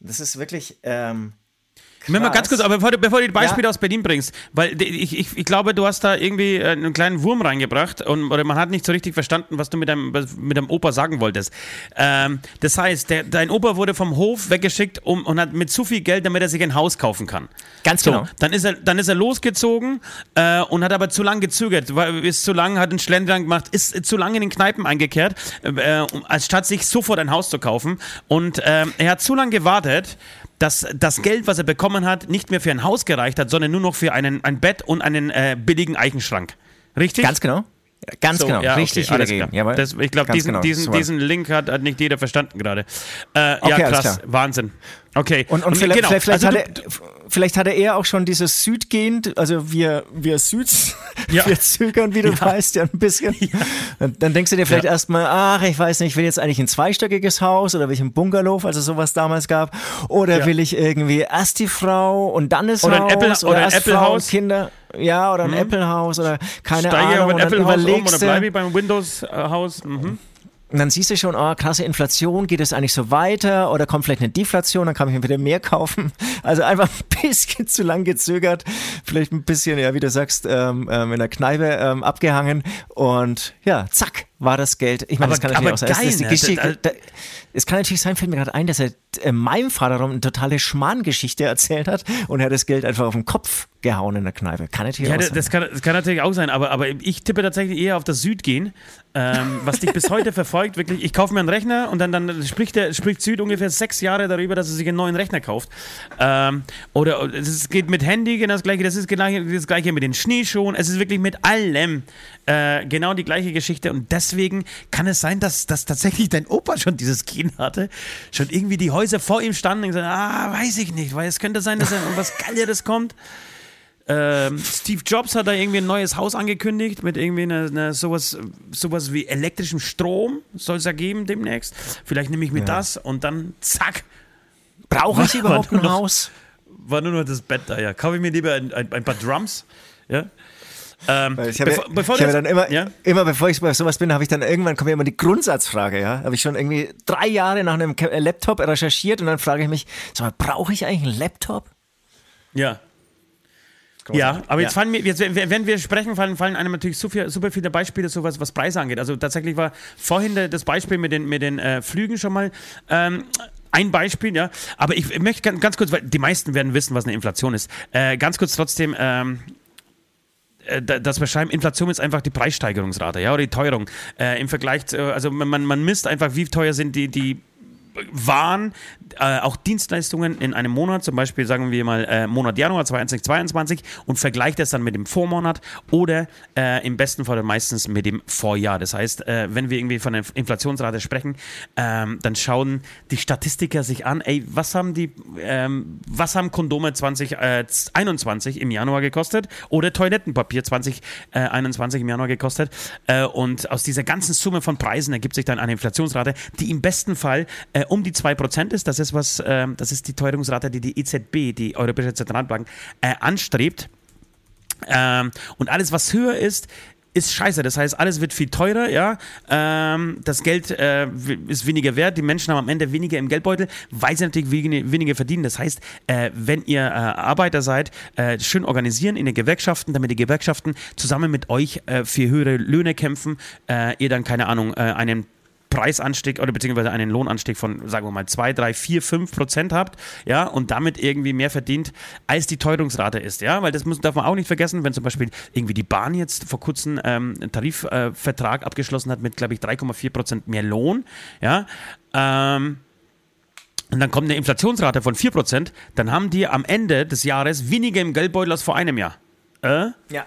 Das ist wirklich, ähm, Krass. Mal ganz kurz, aber bevor du, bevor du die Beispiele ja. aus Berlin bringst, weil ich, ich, ich glaube, du hast da irgendwie äh, einen kleinen Wurm reingebracht und oder man hat nicht so richtig verstanden, was du mit deinem, mit deinem Opa sagen wolltest. Ähm, das heißt, der, dein Opa wurde vom Hof weggeschickt um, und hat mit zu viel Geld, damit er sich ein Haus kaufen kann. Ganz so, genau. Dann ist er, dann ist er losgezogen äh, und hat aber zu lange gezögert, weil, ist zu lange, hat einen Schlendern gemacht, ist zu lange in den Kneipen eingekehrt, äh, als statt sich sofort ein Haus zu kaufen. Und äh, er hat zu lange gewartet, dass das Geld, was er bekommen hat, nicht mehr für ein Haus gereicht hat, sondern nur noch für einen, ein Bett und einen äh, billigen Eichenschrank. Richtig? Ganz genau. Ganz so, genau, ja, richtig okay, wiedergegeben. Das, ich glaube, diesen, genau, diesen, diesen Link hat, hat, nicht jeder verstanden gerade. Äh, okay, ja, krass, Wahnsinn. Okay. Und, und, und vielleicht, genau. vielleicht, vielleicht, also hatte, vielleicht hatte er auch schon dieses Südgehen, also wir, wir Süds, ja. wir zögern, wie du ja. weißt, ja ein bisschen. Ja. Dann denkst du dir vielleicht ja. erstmal, ach, ich weiß nicht, ich will jetzt eigentlich ein zweistöckiges Haus oder will ich ein Bungalow, also sowas damals gab, oder will ich irgendwie erst die Frau und dann das oder Haus ein Apple, oder, oder erst Apple Frau Kinder. Ja, oder ein mhm. Apple-Haus oder keine Steige Ahnung. Steige Apple-Haus um oder bleibe ich beim Windows-Haus? Mhm. Und dann siehst du schon, oh, krasse Inflation, geht es eigentlich so weiter oder kommt vielleicht eine Deflation, dann kann ich mir wieder mehr kaufen. Also einfach ein bisschen zu lang gezögert, vielleicht ein bisschen, ja, wie du sagst, ähm, ähm, in der Kneipe ähm, abgehangen und ja, zack, war das Geld. Ich meine, das kann natürlich auch sein. Geil, ne? Geschichte, da, es kann natürlich sein, fällt mir gerade ein, dass er äh, meinem Vater eine totale Schmarrngeschichte erzählt hat und er hat das Geld einfach auf den Kopf gehauen in der Kneipe. Kann natürlich ja, auch das, sein. das, kann, das kann natürlich auch sein, aber, aber ich tippe tatsächlich eher auf das Süd gehen, ähm, was dich bis heute verfolgt. Wirklich, ich kaufe mir einen Rechner und dann, dann spricht, der, spricht Süd ungefähr sechs Jahre darüber, dass er sich einen neuen Rechner kauft. Ähm, oder es geht mit Handy genau das gleiche, das ist genau das gleiche mit den Schneeschuhen, es ist wirklich mit allem äh, genau die gleiche Geschichte und deswegen kann es sein, dass, dass tatsächlich dein Opa schon dieses Gen hatte, schon irgendwie die Häuser vor ihm standen und gesagt, ah, weiß ich nicht, weil es könnte sein, dass irgendwas Geileres kommt. Ähm, Steve Jobs hat da irgendwie ein neues Haus angekündigt mit irgendwie eine, eine sowas, sowas wie elektrischem Strom soll es ja geben demnächst. Vielleicht nehme ich mir Ja. das und dann zack. Brauche ich überhaupt ein Haus? War nur noch das Bett da, ja. Kaufe ich mir lieber ein, ein, ein paar Drums. Ja. Ähm, Weil ich habe, bevor, bevor ich habe das- dann immer, ja? immer bevor ich bei sowas bin, habe ich dann irgendwann kommt ja immer die Grundsatzfrage, ja. Habe ich schon irgendwie drei Jahre nach einem äh, Laptop recherchiert und dann frage ich mich, sag mal, brauche ich eigentlich einen Laptop? Ja. Ja, aber jetzt fallen mir, jetzt, wenn wir sprechen, fallen, fallen einem natürlich so viel, super viele Beispiele, so was, was Preise angeht. Also tatsächlich war vorhin das Beispiel mit den, mit den äh, Flügen schon mal ähm, ein Beispiel, ja. Aber ich, möchte ganz, kurz, weil die meisten werden wissen, was eine Inflation ist. Äh, ganz kurz trotzdem. Ähm, äh, das beschreiben, Inflation ist einfach die Preissteigerungsrate, ja, oder die Teuerung. Äh, Im Vergleich, zu, also man, man misst einfach, wie teuer sind die, die Waren, äh, auch Dienstleistungen in einem Monat, zum Beispiel sagen wir mal äh, Monat Januar 2022 und vergleicht das dann mit dem Vormonat oder äh, im besten Fall meistens mit dem Vorjahr. Das heißt, äh, wenn wir irgendwie von der Inflationsrate sprechen, ähm, dann schauen die Statistiker sich an, ey, was haben die, ähm, was haben Kondome 2021 im Januar gekostet oder Toilettenpapier 2021 im Januar gekostet äh, und aus dieser ganzen Summe von Preisen ergibt sich dann eine Inflationsrate, die im besten Fall äh, um die 2% ist. Das ist was, ähm, das ist die Teuerungsrate, die die EZB, die Europäische Zentralbank, äh, anstrebt. Ähm, und alles, was höher ist, ist scheiße. Das heißt, alles wird viel teurer, ja. Ähm, das Geld äh, ist weniger wert. Die Menschen haben am Ende weniger im Geldbeutel, weil sie natürlich weniger, weniger verdienen. Das heißt, äh, wenn ihr äh, Arbeiter seid, äh, schön organisieren in den Gewerkschaften, damit die Gewerkschaften zusammen mit euch äh, für höhere Löhne kämpfen, äh, ihr dann, keine Ahnung, äh, einen Preisanstieg oder beziehungsweise einen Lohnanstieg von, sagen wir mal, 2, 3, 4, 5 Prozent habt, ja, und damit irgendwie mehr verdient, als die Teuerungsrate ist, ja, weil das muss, darf man auch nicht vergessen, wenn zum Beispiel irgendwie die Bahn jetzt vor kurzem ähm, einen Tarifvertrag äh, abgeschlossen hat mit, glaube ich, 3,4 Prozent mehr Lohn, ja, ähm, und dann kommt eine Inflationsrate von 4 Prozent, dann haben die am Ende des Jahres weniger im Geldbeutel als vor einem Jahr. Äh? Ja.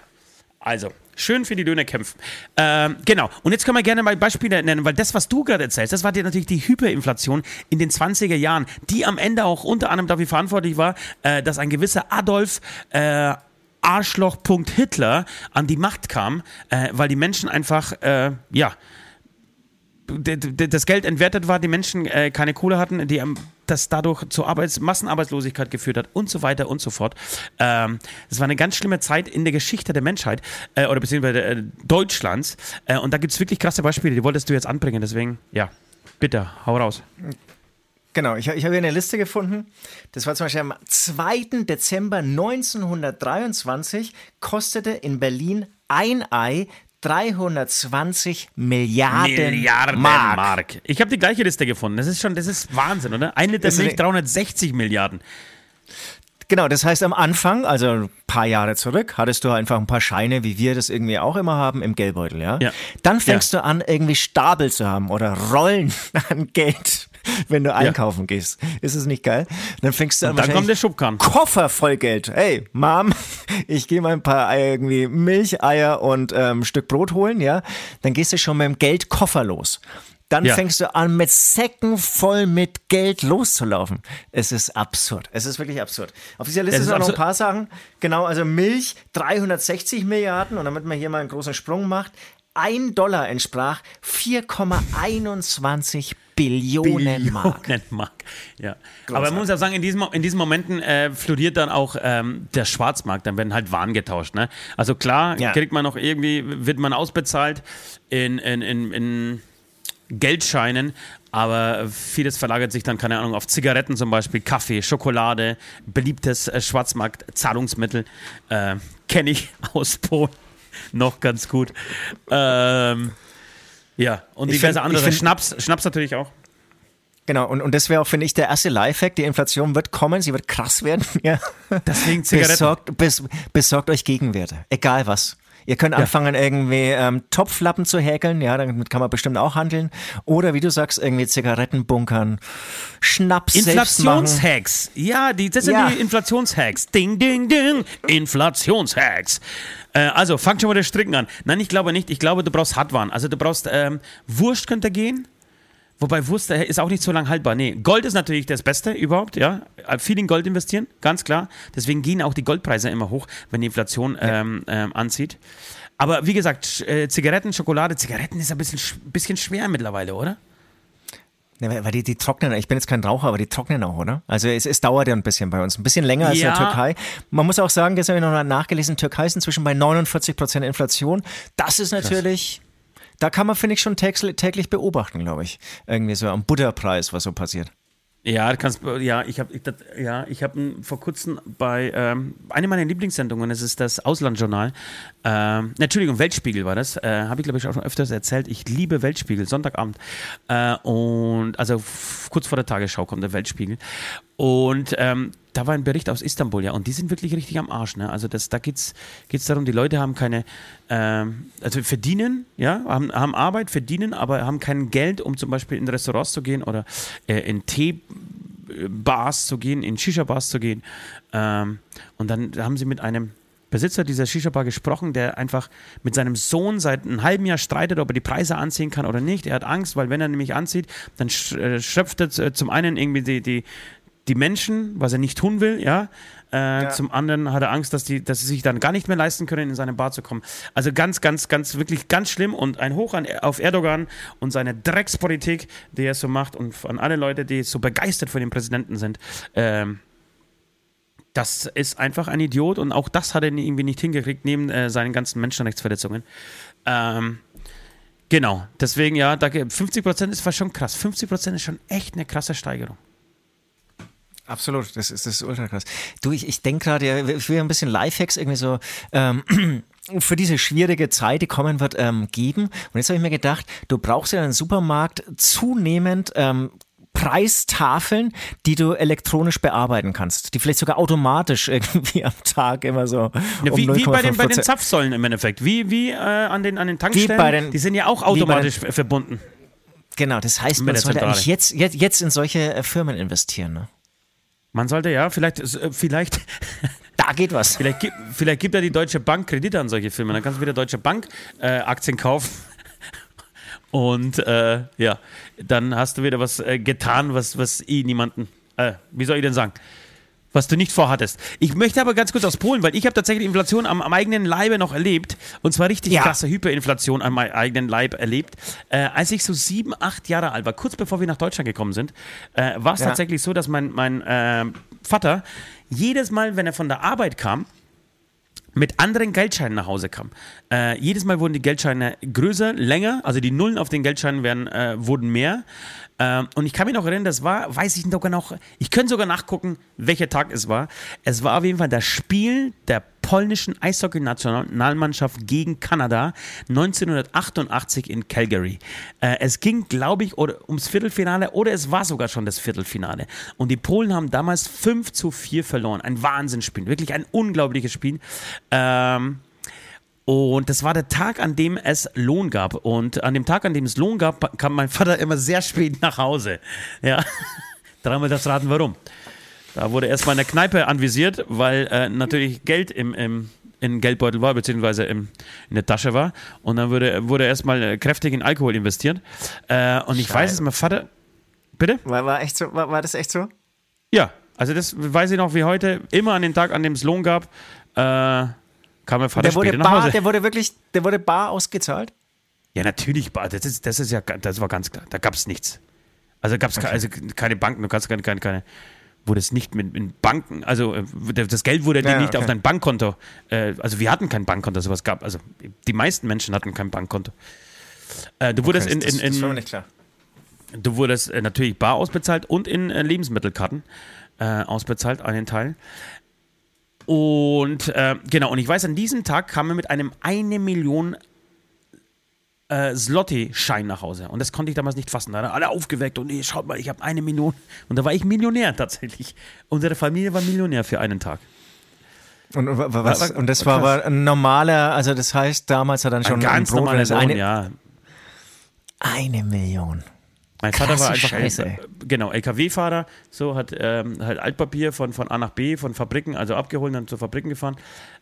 Also, schön für die Löhne kämpfen. Ähm, genau. Und jetzt können wir gerne mal Beispiele nennen, weil das, was du gerade erzählst, das war dir natürlich die Hyperinflation in den 20er Jahren, die am Ende auch unter anderem dafür verantwortlich war, äh, dass ein gewisser Adolf äh, Arschloch.Hitler Hitler an die Macht kam, äh, weil die Menschen einfach, äh, ja, das Geld entwertet war, die Menschen äh, keine Kohle hatten, die ähm, das dadurch zur Arbeits Massenarbeitslosigkeit geführt hat und so weiter und so fort. Ähm, war eine ganz schlimme Zeit in der Geschichte der Menschheit äh, oder beziehungsweise äh, Deutschlands. Äh, und da gibt es wirklich krasse Beispiele, die wolltest du jetzt anbringen. Deswegen, ja, bitte, hau raus. Genau, ich, ich habe hier eine Liste gefunden. Das war zum Beispiel am 2. Dezember 1923 kostete in Berlin ein Ei 320 Milliarden, Milliarden Mark. Mark. Ich habe die gleiche Liste gefunden. Das ist schon, das ist Wahnsinn, oder? Ein Liter Milch, eine- 360 Milliarden. Genau, das heißt am Anfang, also ein paar Jahre zurück, hattest du einfach ein paar Scheine, wie wir das irgendwie auch immer haben, im Geldbeutel, ja? Ja. Dann fängst du an, irgendwie Stapel zu haben oder Rollen an Geld, wenn du einkaufen gehst. Ist es nicht geil? Dann fängst du an, Und dann kommt der Schubkarren. Koffer voll Geld. Hey, Mom, ich gehe mal ein paar Eier, irgendwie Milcheier und ähm, ein Stück Brot holen, ja? Dann gehst du schon mit dem Geldkoffer los. Dann Ja. fängst du an, mit Säcken voll mit Geld loszulaufen. Es ist absurd. Es ist wirklich absurd. Auf dieser Liste sind auch noch ein paar Sachen. Genau, also Milch 360 Milliarden. Und damit man hier mal einen großen Sprung macht, ein Dollar entsprach 4,21 Billionen Mark. Billionen Mark. Ja. Aber man muss ja sagen, in diesen, Mo- in diesen Momenten äh, floriert dann auch ähm, der Schwarzmarkt. Dann werden halt Waren getauscht. Ne? Also klar, Ja. kriegt man noch irgendwie, wird man ausbezahlt in, in, in, in Geldscheinen, aber vieles verlagert sich dann, keine Ahnung, auf Zigaretten zum Beispiel, Kaffee, Schokolade, beliebtes äh, Schwarzmarkt-Zahlungsmittel, äh, kenne ich aus Polen noch ganz gut. Ähm, ja, und diverse find, andere. Schnaps, Schnaps natürlich auch. Genau, und, und das wäre auch, finde ich, der erste Lifehack. Die Inflation wird kommen, sie wird krass werden. Ja. Deswegen Zigaretten. Besorgt, bes, besorgt euch Gegenwerte, egal was. Ihr könnt ja. anfangen, irgendwie ähm, Topflappen zu häkeln, ja, damit kann man bestimmt auch handeln. Oder wie du sagst, irgendwie Zigaretten bunkern, Schnaps Inflationshacks. Ja, die, das sind ja. die Inflationshacks. Ding, ding, ding. Inflationshacks. Äh, also, fangt schon mal das Stricken an. Nein, ich glaube nicht. Ich glaube, du brauchst Hardwaren. Also, du brauchst ähm, Wurst könnte gehen. Wobei Wurst ist auch nicht so lange haltbar. Nee, Gold ist natürlich das Beste überhaupt, ja. Viel in Gold investieren, ganz klar. Deswegen gehen auch die Goldpreise immer hoch, wenn die Inflation ähm, ähm, anzieht. Aber wie gesagt, äh, Zigaretten, Schokolade, Zigaretten ist ein bisschen, bisschen schwer mittlerweile, oder? Ja, weil die, die trocknen, ich bin jetzt kein Raucher, aber die trocknen auch, oder? Also es, es dauert ja ein bisschen bei uns, ein bisschen länger als ja. in der Türkei. Man muss auch sagen, gestern habe ich noch nachgelesen, Türkei ist inzwischen bei 49 Prozent Inflation. Das ist natürlich... Krass da kann man, finde ich, schon täglich beobachten, glaube ich. Irgendwie so am Butterpreis, was so passiert. Ja, kannst, ja, ich habe ja, hab vor kurzem bei ähm, eine meiner Lieblingssendungen, das ist das Auslandjournal. Ähm, Entschuldigung, Weltspiegel war das. Äh, habe ich, glaube ich, auch schon öfters erzählt. Ich liebe Weltspiegel, Sonntagabend. Äh, und also kurz vor der Tagesschau kommt der Weltspiegel. Und ähm, da war ein Bericht aus Istanbul, ja, und die sind wirklich richtig am Arsch. Ne? Also das, da geht es darum, die Leute haben keine, ähm, also verdienen, ja, haben, haben Arbeit, verdienen, aber haben kein Geld, um zum Beispiel in Restaurants zu gehen oder äh, in Teebars zu gehen, in Shisha-Bars zu gehen. Ähm, und dann haben sie mit einem Besitzer dieser Shisha-Bar gesprochen, der einfach mit seinem Sohn seit einem halben Jahr streitet, ob er die Preise anziehen kann oder nicht. Er hat Angst, weil wenn er nämlich anzieht, dann äh, schöpft er zum einen irgendwie die, die, die Menschen, was er nicht tun will, ja. Äh, ja. Zum anderen hat er Angst, dass, die, dass sie sich dann gar nicht mehr leisten können, in seine Bar zu kommen. Also ganz, ganz, ganz, wirklich ganz schlimm und ein Hoch an, auf Erdogan und seine Dreckspolitik, die er so macht und an alle Leute, die so begeistert von dem Präsidenten sind. Ähm, das ist einfach ein Idiot und auch das hat er irgendwie nicht hingekriegt, neben äh, seinen ganzen Menschenrechtsverletzungen. Ähm, genau, deswegen ja, da, 50% ist fast schon krass. 50% ist schon echt eine krasse Steigerung. Absolut, das ist, das ist ultra krass. Du, ich, ich denke gerade, ich will ein bisschen Lifehacks irgendwie so ähm, für diese schwierige Zeit, die kommen wird, ähm, geben. Und jetzt habe ich mir gedacht, du brauchst ja in einem Supermarkt zunehmend ähm, Preistafeln, die du elektronisch bearbeiten kannst, die vielleicht sogar automatisch irgendwie am Tag immer so. Ja, wie, um wie bei, den, bei den Zapfsäulen im Endeffekt, wie, wie äh, an, den, an den Tankstellen, den, die sind ja auch automatisch den, verbunden. Genau, das heißt, man sollte eigentlich jetzt, jetzt, jetzt in solche äh, Firmen investieren. Ne? Man sollte ja, vielleicht, äh, vielleicht. Da geht was. Vielleicht, vielleicht gibt ja die Deutsche Bank Kredite an solche Filme. Dann kannst du wieder Deutsche Bank äh, Aktien kaufen. Und äh, ja, dann hast du wieder was äh, getan, was, was eh niemanden. Äh, wie soll ich denn sagen? Was du nicht vorhattest. Ich möchte aber ganz kurz aus Polen, weil ich habe tatsächlich Inflation am, am, eigenen Leibe noch erlebt. Und zwar richtig ja. krasse Hyperinflation am eigenen Leib erlebt. Äh, als ich so sieben, acht Jahre alt war, kurz bevor wir nach Deutschland gekommen sind, äh, war es ja. tatsächlich so, dass mein, mein äh, Vater jedes Mal, wenn er von der Arbeit kam, mit anderen Geldscheinen nach Hause kam. Äh, jedes Mal wurden die Geldscheine größer, länger, also die Nullen auf den Geldscheinen werden, äh, wurden mehr. Ähm, und ich kann mich noch erinnern, das war, weiß ich sogar noch, ich könnte sogar nachgucken, welcher Tag es war. Es war auf jeden Fall das Spiel der polnischen Eishockey-Nationalmannschaft gegen Kanada 1988 in Calgary. Äh, es ging, glaube ich, oder, ums Viertelfinale oder es war sogar schon das Viertelfinale. Und die Polen haben damals 5 zu 4 verloren. Ein Wahnsinnsspiel, wirklich ein unglaubliches Spiel. Ähm, und das war der Tag, an dem es Lohn gab. Und an dem Tag, an dem es Lohn gab, kam mein Vater immer sehr spät nach Hause. Ja, dreimal das raten, warum. Da wurde erstmal in der Kneipe anvisiert, weil äh, natürlich Geld im, im, in Geldbeutel war, beziehungsweise im, in der Tasche war. Und dann wurde, wurde erstmal äh, kräftig in Alkohol investiert. Äh, und ich Scheiße. weiß es, mein Vater. Bitte? War, war, echt so, war, war das echt so? Ja, also das weiß ich noch wie heute. Immer an den Tag, an dem es Lohn gab. Äh, kam mein Vater der wurde später bar, nach Hause. Der wurde wirklich, der wurde bar ausgezahlt? Ja, natürlich bar. Das ist, das ist ja, das war ganz klar. Da gab es nichts. Also gab es okay. also keine Banken, du kannst keine, keine, keine wurde es nicht mit, mit Banken, also äh, das Geld wurde ja, nicht okay. auf dein Bankkonto, äh, also wir hatten kein Bankkonto, sowas gab, also die meisten Menschen hatten kein Bankkonto. Äh, du wurdest okay, in, in, in, das mir nicht klar. du wurdest äh, natürlich bar ausbezahlt und in äh, Lebensmittelkarten äh, ausbezahlt, einen Teil. Und genau, und ich weiß, an diesem Tag kam er mit einem eine Million äh, Slotty-Schein nach Hause. Und das konnte ich damals nicht fassen. Da haben alle aufgeweckt und schaut mal, ich habe eine Million. Und da war ich Millionär tatsächlich. Unsere Familie war Millionär für einen Tag. Und, was, und das war aber ein normaler, also das heißt, damals hat er dann schon ein ganz ein normaler Lohn, eine, ja. eine Million. Mein Vater Krasse war einfach Scheiße, ein, ey. genau LKW-Fahrer, so hat ähm, halt Altpapier von, von A nach B, von Fabriken, also abgeholt, dann zu Fabriken gefahren.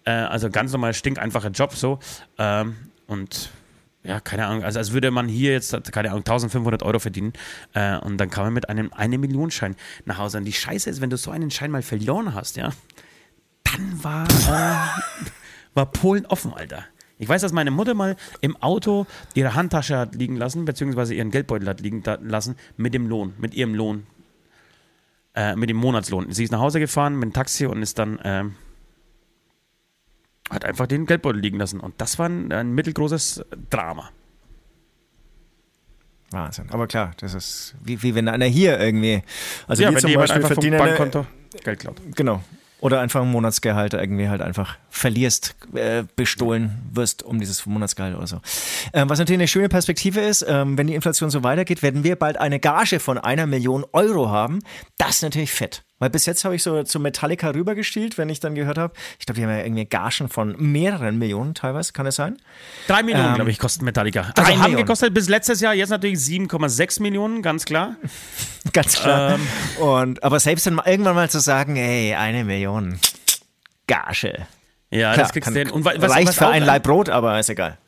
Äh, also ganz normal stinkeinfacher Job so. Ähm, und ja, keine Ahnung, also als würde man hier jetzt, keine Ahnung, 1500 Euro verdienen äh, und dann kam man mit einem eine Million Schein nach Hause. Und die Scheiße ist, wenn du so einen Schein mal verloren hast, ja, dann war, äh, war Polen offen, Alter. Ich weiß, dass meine Mutter mal im Auto ihre Handtasche hat liegen lassen, beziehungsweise ihren Geldbeutel hat liegen lassen mit dem Lohn, mit ihrem Lohn. Äh, mit dem Monatslohn. Sie ist nach Hause gefahren mit dem Taxi und ist dann, ähm, hat einfach den Geldbeutel liegen lassen. Und das war ein, ein mittelgroßes Drama. Wahnsinn. Aber klar, das ist wie, wie wenn einer hier irgendwie, also ja, wir wenn zum jemand Beispiel verdienen, Bankkonto Geld klaut. genau. Oder einfach ein Monatsgehalt irgendwie halt einfach verlierst, äh, bestohlen wirst um dieses Monatsgehalt oder so. Ähm, was natürlich eine schöne Perspektive ist, ähm, wenn die Inflation so weitergeht, werden wir bald eine Gage von einer Million Euro haben. Das ist natürlich fett. Weil bis jetzt habe ich so zu Metallica rübergestielt, wenn ich dann gehört habe, ich glaube, die haben ja irgendwie Gagen von mehreren Millionen teilweise, kann es sein? Drei Millionen, Ähm, glaube ich, kosten Metallica. drei Also haben Millionen. gekostet bis letztes Jahr, jetzt natürlich 7,6 Millionen, ganz klar. Ganz klar. Ähm. Und, aber selbst dann irgendwann mal zu sagen, ey, eine Million Gage. Ja, Klar, das kriegst du hin. Und wa- was, reicht was für ein Laib Brot, aber ist egal.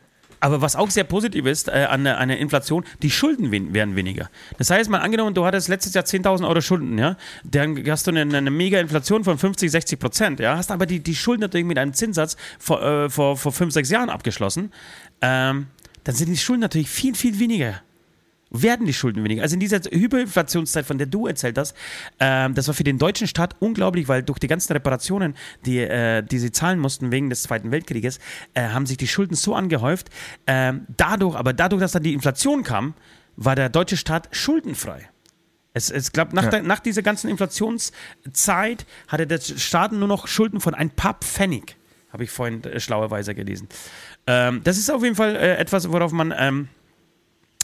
Aber was auch sehr positiv ist äh, an, an der Inflation, die Schulden werden weniger. Das heißt, mal angenommen, du hattest letztes Jahr 10.000 Euro Schulden, ja, dann hast du eine, eine mega Inflation von 50, 60 Prozent, ja, hast aber die, die Schulden natürlich mit einem Zinssatz vor, äh, vor, vor 5, 6 Jahren abgeschlossen, ähm, dann sind die Schulden natürlich viel, viel weniger. Werden die Schulden weniger. Also in dieser Hyperinflationszeit, von der du erzählt hast, ähm, das war für den deutschen Staat unglaublich, weil durch die ganzen Reparationen, die, äh, die sie zahlen mussten wegen des Zweiten Weltkrieges, äh, haben sich die Schulden so angehäuft. Ähm, dadurch, aber dadurch, dass dann die Inflation kam, war der deutsche Staat schuldenfrei. Es, es glaub, nach, Ja. der, nach dieser ganzen Inflationszeit hatte der Staat nur noch Schulden von ein paar Pfennig. Habe ich vorhin äh, schlauerweise gelesen. Ähm, das ist auf jeden Fall äh, etwas, worauf man ähm,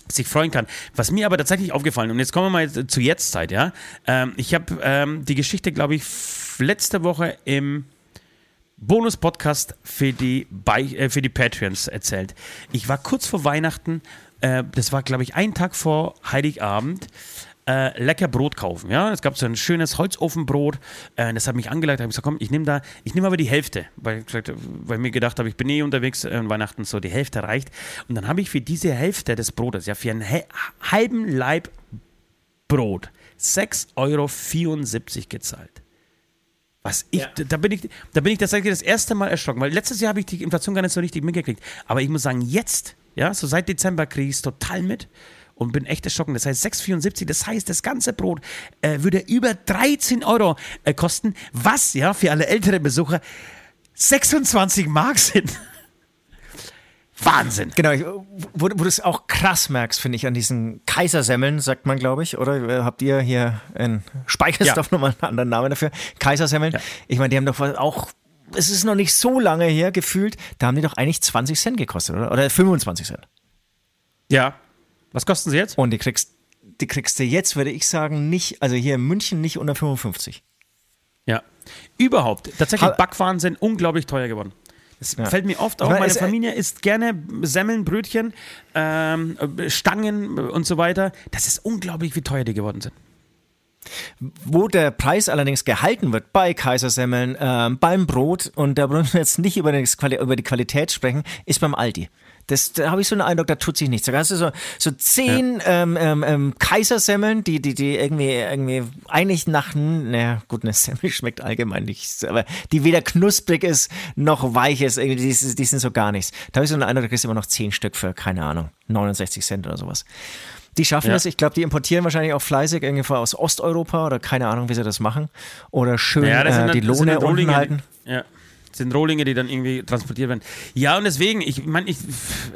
sich freuen kann. Was mir aber tatsächlich aufgefallen, und jetzt kommen wir mal zu Jetztzeit, ja. Ähm, ich habe ähm, die Geschichte, glaube ich, letzte Woche im Bonus-Podcast für die, äh, für die Patreons erzählt. Ich war kurz vor Weihnachten, äh, das war, glaube ich, ein Tag vor Heiligabend, äh, lecker Brot kaufen. Ja, es gab so ein schönes Holzofenbrot. Äh, das hat mich angeleitet. Habe ich gesagt, komm, ich nehme da, ich nehme aber die Hälfte, weil weil mir gedacht habe, ich bin eh unterwegs äh, Weihnachten, so die Hälfte reicht. Und dann habe ich für diese Hälfte des Brotes, ja, für einen halben Leib Brot 6,74 Euro gezahlt. Was ich, da bin ich, da bin ich tatsächlich das erste Mal erschrocken, weil letztes Jahr habe ich die Inflation gar nicht so richtig mitgekriegt. Aber ich muss sagen, jetzt, ja, so seit Dezember kriege ich es total mit und bin echt erschrocken. Das heißt 6,74, das heißt, das ganze Brot äh, würde über 13 Euro äh, kosten, was ja für alle älteren Besucher 26 Mark sind. Wahnsinn. Genau, wo, wo du es auch krass merkst, finde ich, an diesen Kaisersemmeln, sagt man, glaube ich, oder? Äh, Habt ihr hier in Speichersdorf nochmal einen anderen Namen dafür? Kaisersemmeln. Ja. Ich meine, die haben doch auch, es ist noch nicht so lange her gefühlt, da haben die doch eigentlich 20 Cent gekostet, oder? Oder 25 Cent. Ja. Was kosten sie jetzt? Und die kriegst, die kriegst du jetzt, würde ich sagen, nicht, also hier in München nicht unter 55. Ja. Überhaupt. Tatsächlich, Ha- Backwaren sind unglaublich teuer geworden. Das Ja. fällt mir oft auf. meine, es- Familie isst gerne Semmeln, Brötchen, ähm, Stangen und so weiter. Das ist unglaublich, wie teuer die geworden sind. Wo der Preis allerdings gehalten wird bei Kaisersemmeln, ähm, beim Brot, und da wollen wir jetzt nicht über, Quali über die Qualität sprechen, ist beim Aldi. Das, da habe ich so einen Eindruck, da tut sich nichts. Da hast du so, so zehn ähm, ähm, ähm, Kaisersemmeln, die, die, die irgendwie, irgendwie eigentlich nach, naja, gut, eine Semmel schmeckt allgemein nicht, aber die weder knusprig ist noch weich ist, irgendwie, die, die sind so gar nichts. Da habe ich so einen Eindruck, da kriegst du immer noch zehn Stück für, keine Ahnung, 69 Cent oder sowas. Die schaffen Ja. das, ich glaube, die importieren wahrscheinlich auch fleißig irgendwie aus Osteuropa oder keine Ahnung, wie sie das machen. Oder schön Ja, äh, die Lohne unten halten. Ja. Sind Rohlinge, die dann irgendwie transportiert werden. Ja, und deswegen, ich meine, ich,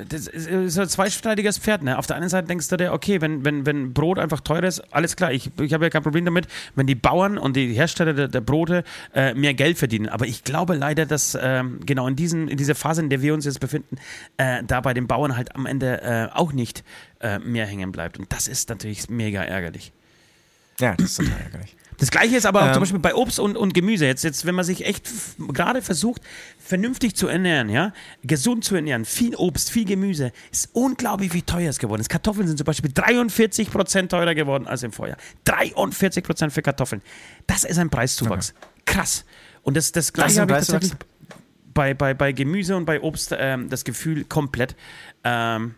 das ist ein zweischneidiges Pferd. Ne? Auf der einen Seite denkst du dir, okay, wenn, wenn, wenn Brot einfach teuer ist, alles klar, ich, ich habe ja kein Problem damit, wenn die Bauern und die Hersteller der, der Brote äh, mehr Geld verdienen. Aber ich glaube leider, dass ähm, genau in, diesen, in dieser Phase, in der wir uns jetzt befinden, äh, da bei den Bauern halt am Ende äh, auch nicht äh, mehr hängen bleibt. Und das ist natürlich mega ärgerlich. Ja, das ist total ärgerlich. Das gleiche ist aber auch ähm, zum Beispiel bei Obst und, und Gemüse. Jetzt, jetzt, wenn man sich echt gerade versucht, vernünftig zu ernähren, ja, gesund zu ernähren, viel Obst, viel Gemüse, ist unglaublich, wie teuer es geworden ist. Kartoffeln sind zum Beispiel 43 Prozent teurer geworden als im Vorjahr. 43 Prozent für Kartoffeln. Das ist ein Preiszuwachs. Okay. Krass. Und das, das gleiche habe ich tatsächlich bei, bei, bei Gemüse und bei Obst ähm, das Gefühl komplett. Ähm,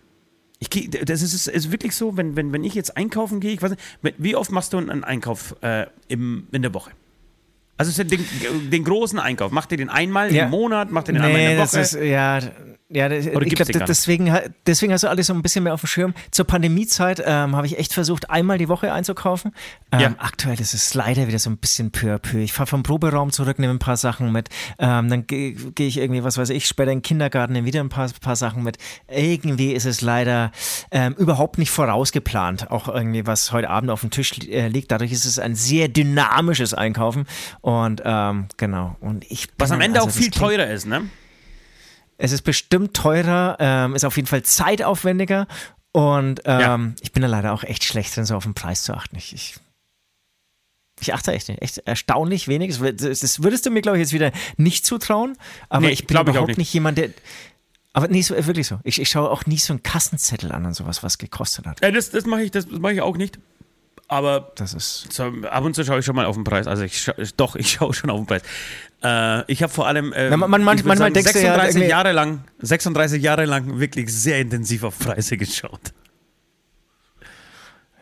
ich geh, das ist, ist wirklich so, wenn, wenn, wenn ich jetzt einkaufen gehe, ich weiß nicht, wie oft machst du einen Einkauf äh, im, in der Woche? Also den, den großen Einkauf, macht ihr den einmal ja. im Monat, macht ihr den nee, einmal in der Woche? Das ist, ja, ja, das, ich glaube, deswegen, deswegen hast du alles so ein bisschen mehr auf dem Schirm. Zur Pandemiezeit ähm, habe ich echt versucht, einmal die Woche einzukaufen. Ähm, ja. Aktuell ist es leider wieder so ein bisschen peu à peu. Ich fahre vom Proberaum zurück, nehme ein paar Sachen mit. Ähm, dann gehe geh ich irgendwie, was weiß ich, später in den Kindergarten, nehme wieder ein paar, paar Sachen mit. Irgendwie ist es leider ähm, überhaupt nicht vorausgeplant. Auch irgendwie, was heute Abend auf dem Tisch äh, liegt. Dadurch ist es ein sehr dynamisches Einkaufen. Und ähm, genau. Und ich was am Ende also, auch viel teurer ist, ne? Es ist bestimmt teurer, ähm, ist auf jeden Fall zeitaufwendiger und ähm, ja. ich bin da leider auch echt schlecht drin, so auf den Preis zu achten. Ich, ich, ich achte echt, echt erstaunlich wenig. Das, das würdest du mir, glaube ich, jetzt wieder nicht zutrauen, aber nee, ich bin überhaupt nicht. nicht jemand, der. Aber nee, so, wirklich so. Ich, ich schaue auch nie so einen Kassenzettel an und sowas, was gekostet hat. Ja, das das mache ich, mach ich auch nicht. Aber das ist so, ab und zu schaue ich schon mal auf den Preis. Also ich scha doch, ich schaue schon auf den Preis. Äh, ich habe vor allem äh, Na, man, man, manchmal sagen, 36 ja, Jahre lang, 36 Jahre lang wirklich sehr intensiv auf Preise geschaut.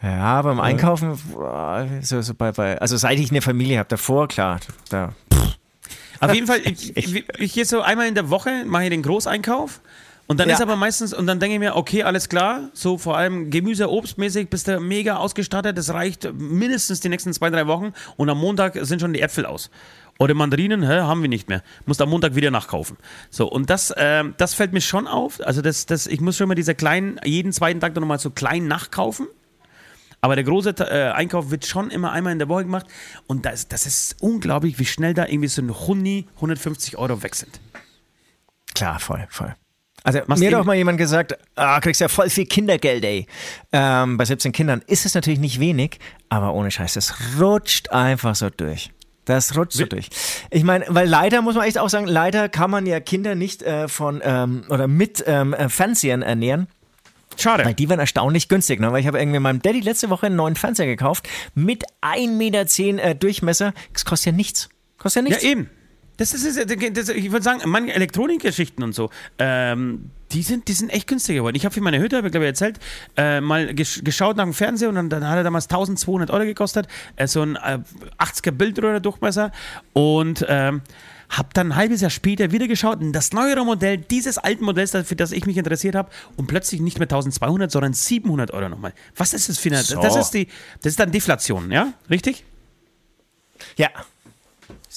Ja, beim Einkaufen, so, so bei, bei, also seit ich eine Familie habe, davor, klar, da. Auf jeden Fall, ich, ich, ich gehe so einmal in der Woche, mache ich den Großeinkauf und dann ja. ist aber meistens, und dann denke ich mir, okay, alles klar, so vor allem Gemüse, Obstmäßig bist du mega ausgestattet, das reicht mindestens die nächsten zwei, drei Wochen und am Montag sind schon die Äpfel aus. Oder Mandarinen, hä, haben wir nicht mehr. Musst am Montag wieder nachkaufen. So, und das, äh, das fällt mir schon auf. Also, das, das, ich muss schon mal diese kleinen, jeden zweiten Tag nochmal so klein nachkaufen. Aber der große äh, Einkauf wird schon immer einmal in der Woche gemacht. Und das, das ist unglaublich, wie schnell da irgendwie so ein Huni 150 Euro weg sind. Klar, voll, voll. Also Machst mir hat auch mal jemand gesagt, ah, kriegst ja voll viel Kindergeld, ey. Ähm, bei 17 Kindern ist es natürlich nicht wenig, aber ohne Scheiß, es rutscht einfach so durch. Das rutscht so durch. Ich meine, weil leider muss man echt auch sagen, leider kann man ja Kinder nicht äh, von ähm, oder mit ähm, äh, Fernsehern ernähren. Schade. Weil die waren erstaunlich günstig, ne? Weil ich habe irgendwie meinem Daddy letzte Woche einen neuen Fernseher gekauft mit 1,10 Meter äh, Durchmesser. Das kostet ja nichts. Kostet ja nichts. Ja, eben. Das ist, das, ich würde sagen, manche Elektronikgeschichten und so, ähm, die, sind, die sind echt günstig geworden. Ich habe für meine Hütte, habe ich glaube ich erzählt, äh, mal gesch geschaut nach dem Fernseher und dann, dann, hat er damals 1200 Euro gekostet. Äh, so ein äh, 80er Bildröhre Durchmesser und ähm, habe dann ein halbes Jahr später wieder geschaut und das neuere Modell dieses alten Modells, für das ich mich interessiert habe, und plötzlich nicht mehr 1200, sondern 700 Euro nochmal. Was ist das für eine? So. Das ist die, das ist dann Deflation, ja? Richtig? Ja,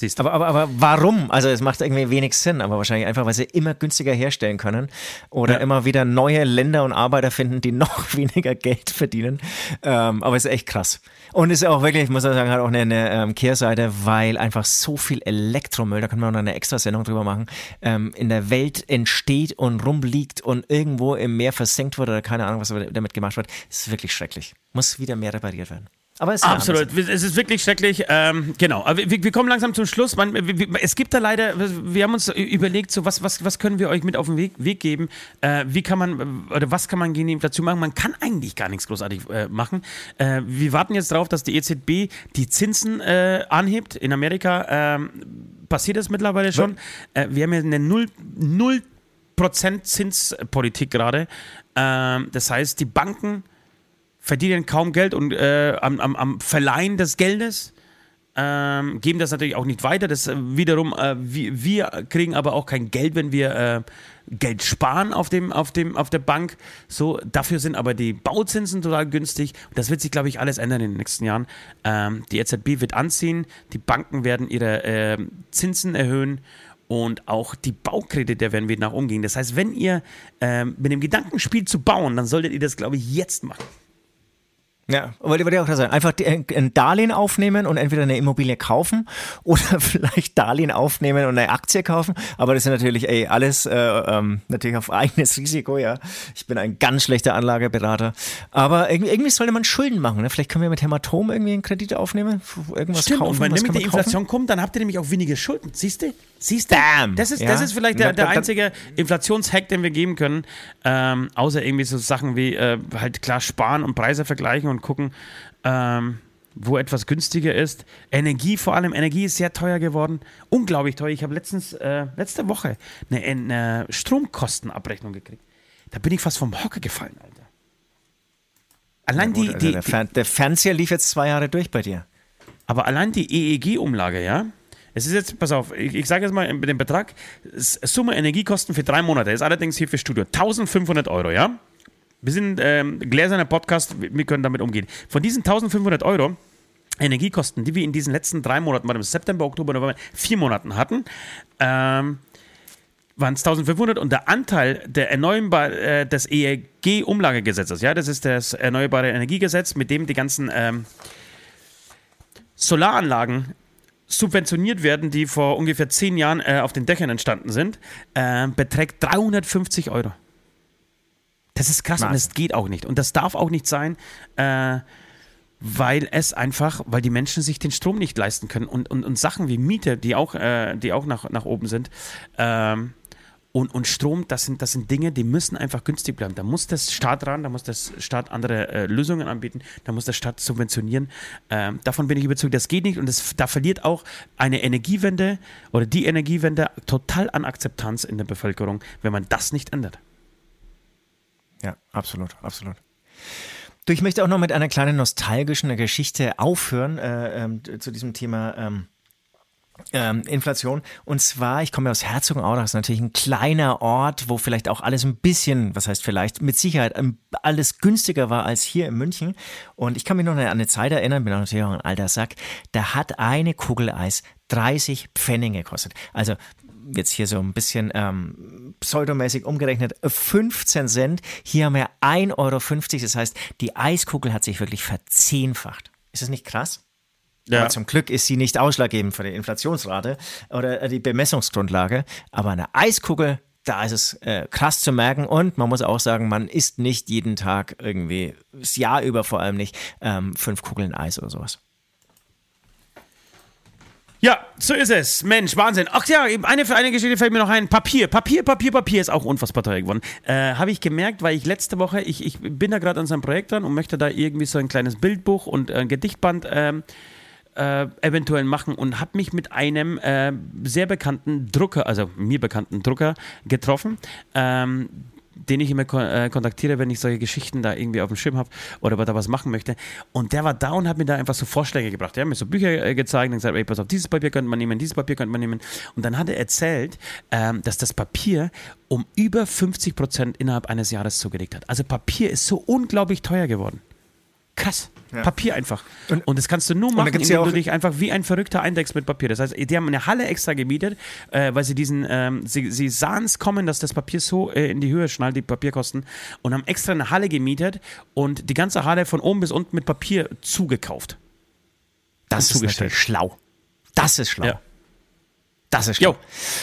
Siehst du. Aber, aber, aber warum? Also es macht irgendwie wenig Sinn, aber wahrscheinlich einfach, weil sie immer günstiger herstellen können oder ja. immer wieder neue Länder und Arbeiter finden, die noch weniger Geld verdienen. Ähm, aber es ist echt krass. Und es ist auch wirklich, ich muss sagen, hat auch eine, eine ähm, Kehrseite, weil einfach so viel Elektromüll, da können wir noch eine extra Sendung drüber machen, ähm, in der Welt entsteht und rumliegt und irgendwo im Meer versenkt wird oder keine Ahnung, was damit gemacht wird. Das ist wirklich schrecklich. Muss wieder mehr repariert werden. Aber es Absolut, es ist wirklich schrecklich. Ähm, genau, aber wir, wir, kommen langsam zum Schluss. Man, wir, es gibt da leider, wir haben uns überlegt, so was, was, was können wir euch mit auf den Weg, Weg geben? Äh, wie kann man, oder was kann man dazu machen? Man kann eigentlich gar nichts großartig äh, machen. Äh, wir warten jetzt darauf, dass die EZB die Zinsen äh, anhebt. In Amerika ähm, passiert das mittlerweile schon. Äh, wir haben ja eine 0, 0 Zinspolitik gerade. Ähm, das heißt, die Banken verdienen kaum Geld und äh, am, am, am, Verleihen des Geldes. Ähm, geben das natürlich auch nicht weiter. Das äh, wiederum, äh, wir, wir, kriegen aber auch kein Geld, wenn wir äh, Geld sparen auf, dem, auf, dem, auf der Bank. So, dafür sind aber die Bauzinsen total günstig. Das wird sich, glaube ich, alles ändern in den nächsten Jahren. Ähm, die EZB wird anziehen, die Banken werden ihre äh, Zinsen erhöhen und auch die Baukredite werden wir nach umgehen. Das heißt, wenn ihr ähm, mit dem Gedanken spielt zu bauen, dann solltet ihr das, glaube ich, jetzt machen. Ja, wollte ich auch sagen. Einfach ein Darlehen aufnehmen und entweder eine Immobilie kaufen oder vielleicht Darlehen aufnehmen und eine Aktie kaufen. Aber das ist natürlich ey, alles äh, ähm, natürlich auf eigenes Risiko, ja. Ich bin ein ganz schlechter Anlageberater. Aber irgendwie, irgendwie sollte man Schulden machen. Ne? Vielleicht können wir mit Hämatom irgendwie einen Kredit aufnehmen, irgendwas Stimmt, kaufen. Und wenn nämlich die kaufen? Inflation kommt, dann habt ihr nämlich auch weniger Schulden. Siehst du? Siehst du? Das ist, Ja. das ist vielleicht der, der da- da- einzige Inflationshack, den wir geben können. Ähm, außer irgendwie so Sachen wie äh, halt klar sparen und Preise vergleichen und gucken, ähm, wo etwas günstiger ist. Energie vor allem. Energie ist sehr teuer geworden. Unglaublich teuer. Ich habe letztens, äh, letzte Woche eine, eine Stromkostenabrechnung gekriegt. Da bin ich fast vom Hocker gefallen, Alter. Allein Gut, die, also die, der, die, Fer der Fernseher lief jetzt zwei Jahre durch bei dir. aber allein die EEG-Umlage, ja? Es ist jetzt, pass auf, ich, ich sage jetzt mal mit dem Betrag, Summe Energiekosten für drei Monate ist allerdings hier für Studio 1500 Euro, ja? Wir sind ähm, gläserner Podcast, wir können damit umgehen. Von diesen 1500 Euro Energiekosten, die wir in diesen letzten drei Monaten, warte September, Oktober, November, vier Monaten hatten, ähm, waren es 1500 und der Anteil der erneuerbar, äh, des EEG-Umlagegesetzes, ja, das ist das Erneuerbare Energiegesetz, mit dem die ganzen ähm, Solaranlagen subventioniert werden, die vor ungefähr zehn Jahren äh, auf den Dächern entstanden sind, äh, beträgt 350 Euro. Das ist krass und Wahnsinn. das geht auch nicht. Und das darf auch nicht sein, äh, weil es einfach, weil die Menschen sich den Strom nicht leisten können und, und, und Sachen wie Miete, die auch, äh, die auch nach, nach oben sind, ähm, und, und Strom, das sind, das sind Dinge, die müssen einfach günstig bleiben. Da muss der Staat ran, da muss der Staat andere äh, Lösungen anbieten, da muss der Staat subventionieren. Ähm, davon bin ich überzeugt, das geht nicht und das, da verliert auch eine Energiewende oder die Energiewende total an Akzeptanz in der Bevölkerung, wenn man das nicht ändert. Ja, absolut, absolut. Du, ich möchte auch noch mit einer kleinen nostalgischen Geschichte aufhören äh, ähm, zu diesem Thema ähm, ähm, Inflation. Und zwar, ich komme ja aus das ist natürlich ein kleiner Ort, wo vielleicht auch alles ein bisschen, was heißt vielleicht, mit Sicherheit ähm, alles günstiger war als hier in München. Und ich kann mich noch an eine Zeit erinnern, bin auch natürlich auch ein alter Sack, da hat eine Kugel Eis 30 Pfennig gekostet. Also jetzt hier so ein bisschen ähm, pseudomäßig umgerechnet, 15 Cent. Hier haben wir 1,50 Euro. Das heißt, die Eiskugel hat sich wirklich verzehnfacht. Ist das nicht krass? Aber zum Glück ist sie nicht ausschlaggebend für die Inflationsrate oder äh, die Bemessungsgrundlage. Aber eine Eiskugel, da ist es äh, krass zu merken. Und man muss auch sagen, man isst nicht jeden Tag irgendwie, das Jahr über vor allem nicht, ähm, fünf Kugeln Eis oder sowas. Ja, so ist es. Mensch, Wahnsinn. Ach ja, eine für eine Geschichte fällt mir noch ein. Papier, Papier, Papier, Papier ist auch unfassbar teuer geworden. Äh, Habe ich gemerkt, weil ich letzte Woche, ich, ich bin da gerade an so einem Projekt dran und möchte da irgendwie so ein kleines Bildbuch und ein Gedichtband ähm, äh, eventuell machen und habe mich mit einem äh, sehr bekannten Drucker, also mir bekannten Drucker, getroffen. Ähm, den ich immer äh, kontaktiere, wenn ich solche Geschichten da irgendwie auf dem Schirm habe oder da was machen möchte. Und der war da und hat mir da einfach so Vorschläge gebracht. Er hat mir so Bücher äh, gezeigt und gesagt, ey, pass auf, dieses Papier könnte man nehmen, dieses Papier könnte man nehmen. Und dann hat er erzählt, ähm, dass das Papier um über 50 Prozent innerhalb eines Jahres zugelegt hat. Also Papier ist so unglaublich teuer geworden. Krass. Ja. Papier einfach. Und, das kannst du nur machen, indem ja du dich einfach wie ein Verrückter eindeckst mit Papier. Das heißt, die haben eine Halle extra gemietet, äh, weil sie diesen, ähm, sie, sie sahen es kommen, dass das Papier so äh, in die Höhe schnallt, die Papierkosten, und haben extra eine Halle gemietet und die ganze Halle von oben bis unten mit Papier zugekauft. Das ist zugestellt. natürlich schlau. Das ist schlau. Ja. Das ist schlau. Jo.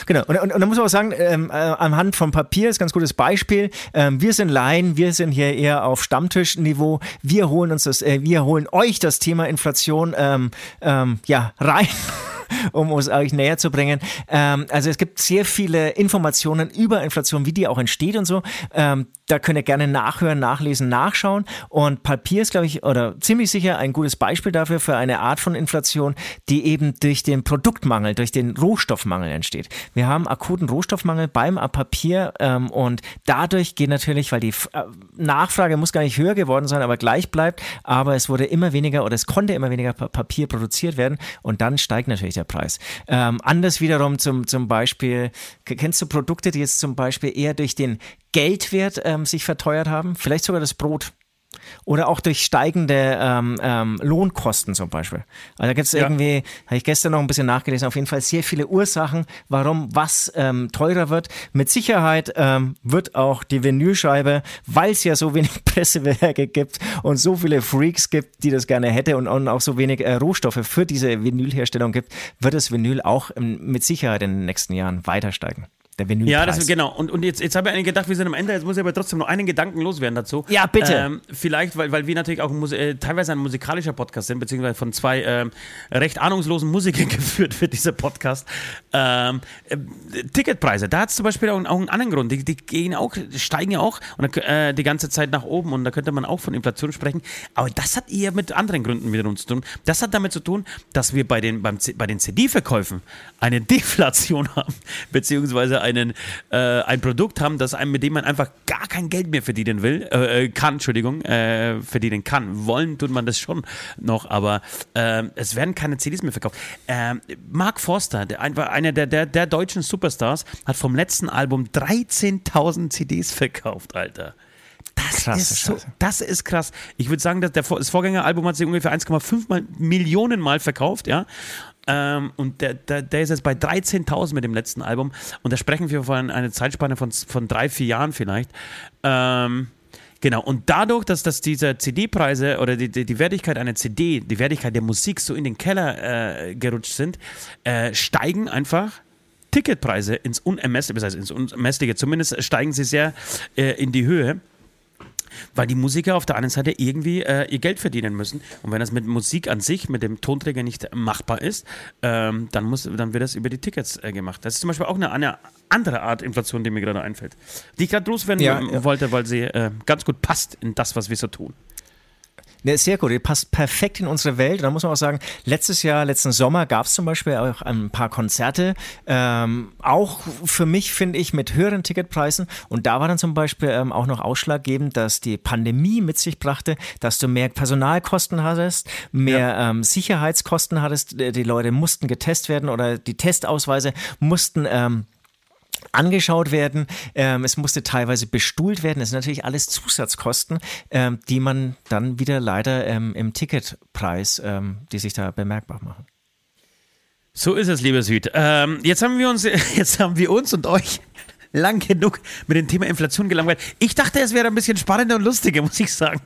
Genau. Und, und, und da muss man auch sagen, ähm, äh, anhand vom Papier ist ein ganz gutes Beispiel. Ähm, wir sind Laien, wir sind hier eher auf Stammtischniveau. Wir holen uns das, äh, wir holen euch das Thema Inflation ähm, ähm, ja rein. um es euch näher zu bringen. Ähm, also es gibt sehr viele Informationen über Inflation, wie die auch entsteht und so. Ähm, da könnt ihr gerne nachhören, nachlesen, nachschauen. Und Papier ist, glaube ich, oder ziemlich sicher ein gutes Beispiel dafür, für eine Art von Inflation, die eben durch den Produktmangel, durch den Rohstoffmangel entsteht. Wir haben akuten Rohstoffmangel beim Papier ähm, und dadurch geht natürlich, weil die F- äh, Nachfrage muss gar nicht höher geworden sein, aber gleich bleibt, aber es wurde immer weniger oder es konnte immer weniger Pa- Papier produziert werden und dann steigt natürlich der Preis. Ähm, anders wiederum zum, zum Beispiel, kennst du Produkte, die jetzt zum Beispiel eher durch den Geldwert ähm, sich verteuert haben? Vielleicht sogar das Brot. Oder auch durch steigende ähm, ähm, Lohnkosten zum Beispiel. Also da gibt es ja. irgendwie, habe ich gestern noch ein bisschen nachgelesen, auf jeden Fall sehr viele Ursachen, warum was ähm, teurer wird. Mit Sicherheit ähm, wird auch die Vinylscheibe, weil es ja so wenig Pressewerke gibt und so viele Freaks gibt, die das gerne hätte und, und auch so wenig äh, Rohstoffe für diese Vinylherstellung gibt, wird das Vinyl auch mit Sicherheit in den nächsten Jahren weiter steigen. Der Vinylpreis. Ja, das, genau. Und, und jetzt, jetzt habe ich einen gedacht, wir sind am Ende, jetzt muss ich aber trotzdem noch einen Gedanken loswerden dazu. Ja, bitte. Ähm, vielleicht, weil, weil wir natürlich auch äh, teilweise ein musikalischer Podcast sind, beziehungsweise von zwei ähm, recht ahnungslosen Musikern geführt wird, dieser Podcast. Ähm, äh, Ticketpreise, da hat es zum Beispiel auch, auch, einen anderen Grund. Die, die, gehen auch, steigen ja auch und, äh, die ganze Zeit nach oben und da könnte man auch von Inflation sprechen. Aber das hat eher mit anderen Gründen wiederum zu tun. Das hat damit zu tun, dass wir bei den, beim, bei den CD-Verkäufen eine Deflation haben, beziehungsweise einen, äh, ein Produkt haben, das einem, mit dem man einfach gar kein Geld mehr verdienen will, äh, äh, kann, Entschuldigung, äh, verdienen kann. Wollen tut man das schon noch, aber äh, es werden keine CDs mehr verkauft. Ähm, Mark Forster, der, einer der, der, der deutschen Superstars, hat vom letzten Album 13.000 CDs verkauft, Alter. Das Krasse ist so, das ist krass. Ich würde sagen, dass der, das Vorgängeralbum hat sich ungefähr 1,5 Millionen Mal verkauft, ja. Ähm, und der, der, der, ist jetzt bei 13.000 mit dem letzten Album. Und da sprechen wir von einer Zeitspanne von, von drei, vier Jahren vielleicht. Ähm, Genau, und dadurch, dass, dass diese CD-Preise oder die, die, die, Wertigkeit einer CD, die Wertigkeit der Musik so in den Keller äh, gerutscht sind, äh, steigen einfach Ticketpreise ins Unermessliche, das heißt ins Unermessliche, zumindest steigen sie sehr äh, in die Höhe weil die Musiker auf der anderen Seite irgendwie äh, ihr Geld verdienen müssen. Und wenn das mit Musik an sich, mit dem Tonträger nicht machbar ist, ähm, dann, muss, dann wird das über die Tickets äh, gemacht. Das ist zum Beispiel auch eine, eine andere Art Inflation, die mir gerade einfällt. Die ich gerade loswerden ja, ja. wollte, weil sie äh, ganz gut passt in das, was wir so tun. Ne, sehr gut, die passt perfekt in unsere Welt. Da muss man auch sagen, letztes Jahr, letzten Sommer gab es zum Beispiel auch ein paar Konzerte, ähm, auch für mich, finde ich, mit höheren Ticketpreisen. Und da war dann zum Beispiel ähm, auch noch ausschlaggebend, dass die Pandemie mit sich brachte, dass du mehr Personalkosten hattest, mehr ja. ähm, Sicherheitskosten hattest. Die Leute mussten getestet werden oder die Testausweise mussten ähm, angeschaut werden. Ähm, es musste teilweise bestuhlt werden. Das sind natürlich alles Zusatzkosten, ähm, die man dann wieder leider ähm, im Ticketpreis, ähm, die sich da bemerkbar machen. So ist es, lieber Süd. Ähm, jetzt haben wir uns, jetzt haben wir uns und euch lang genug mit dem Thema Inflation gelangweilt. Ich dachte, es wäre ein bisschen spannender und lustiger, muss ich sagen.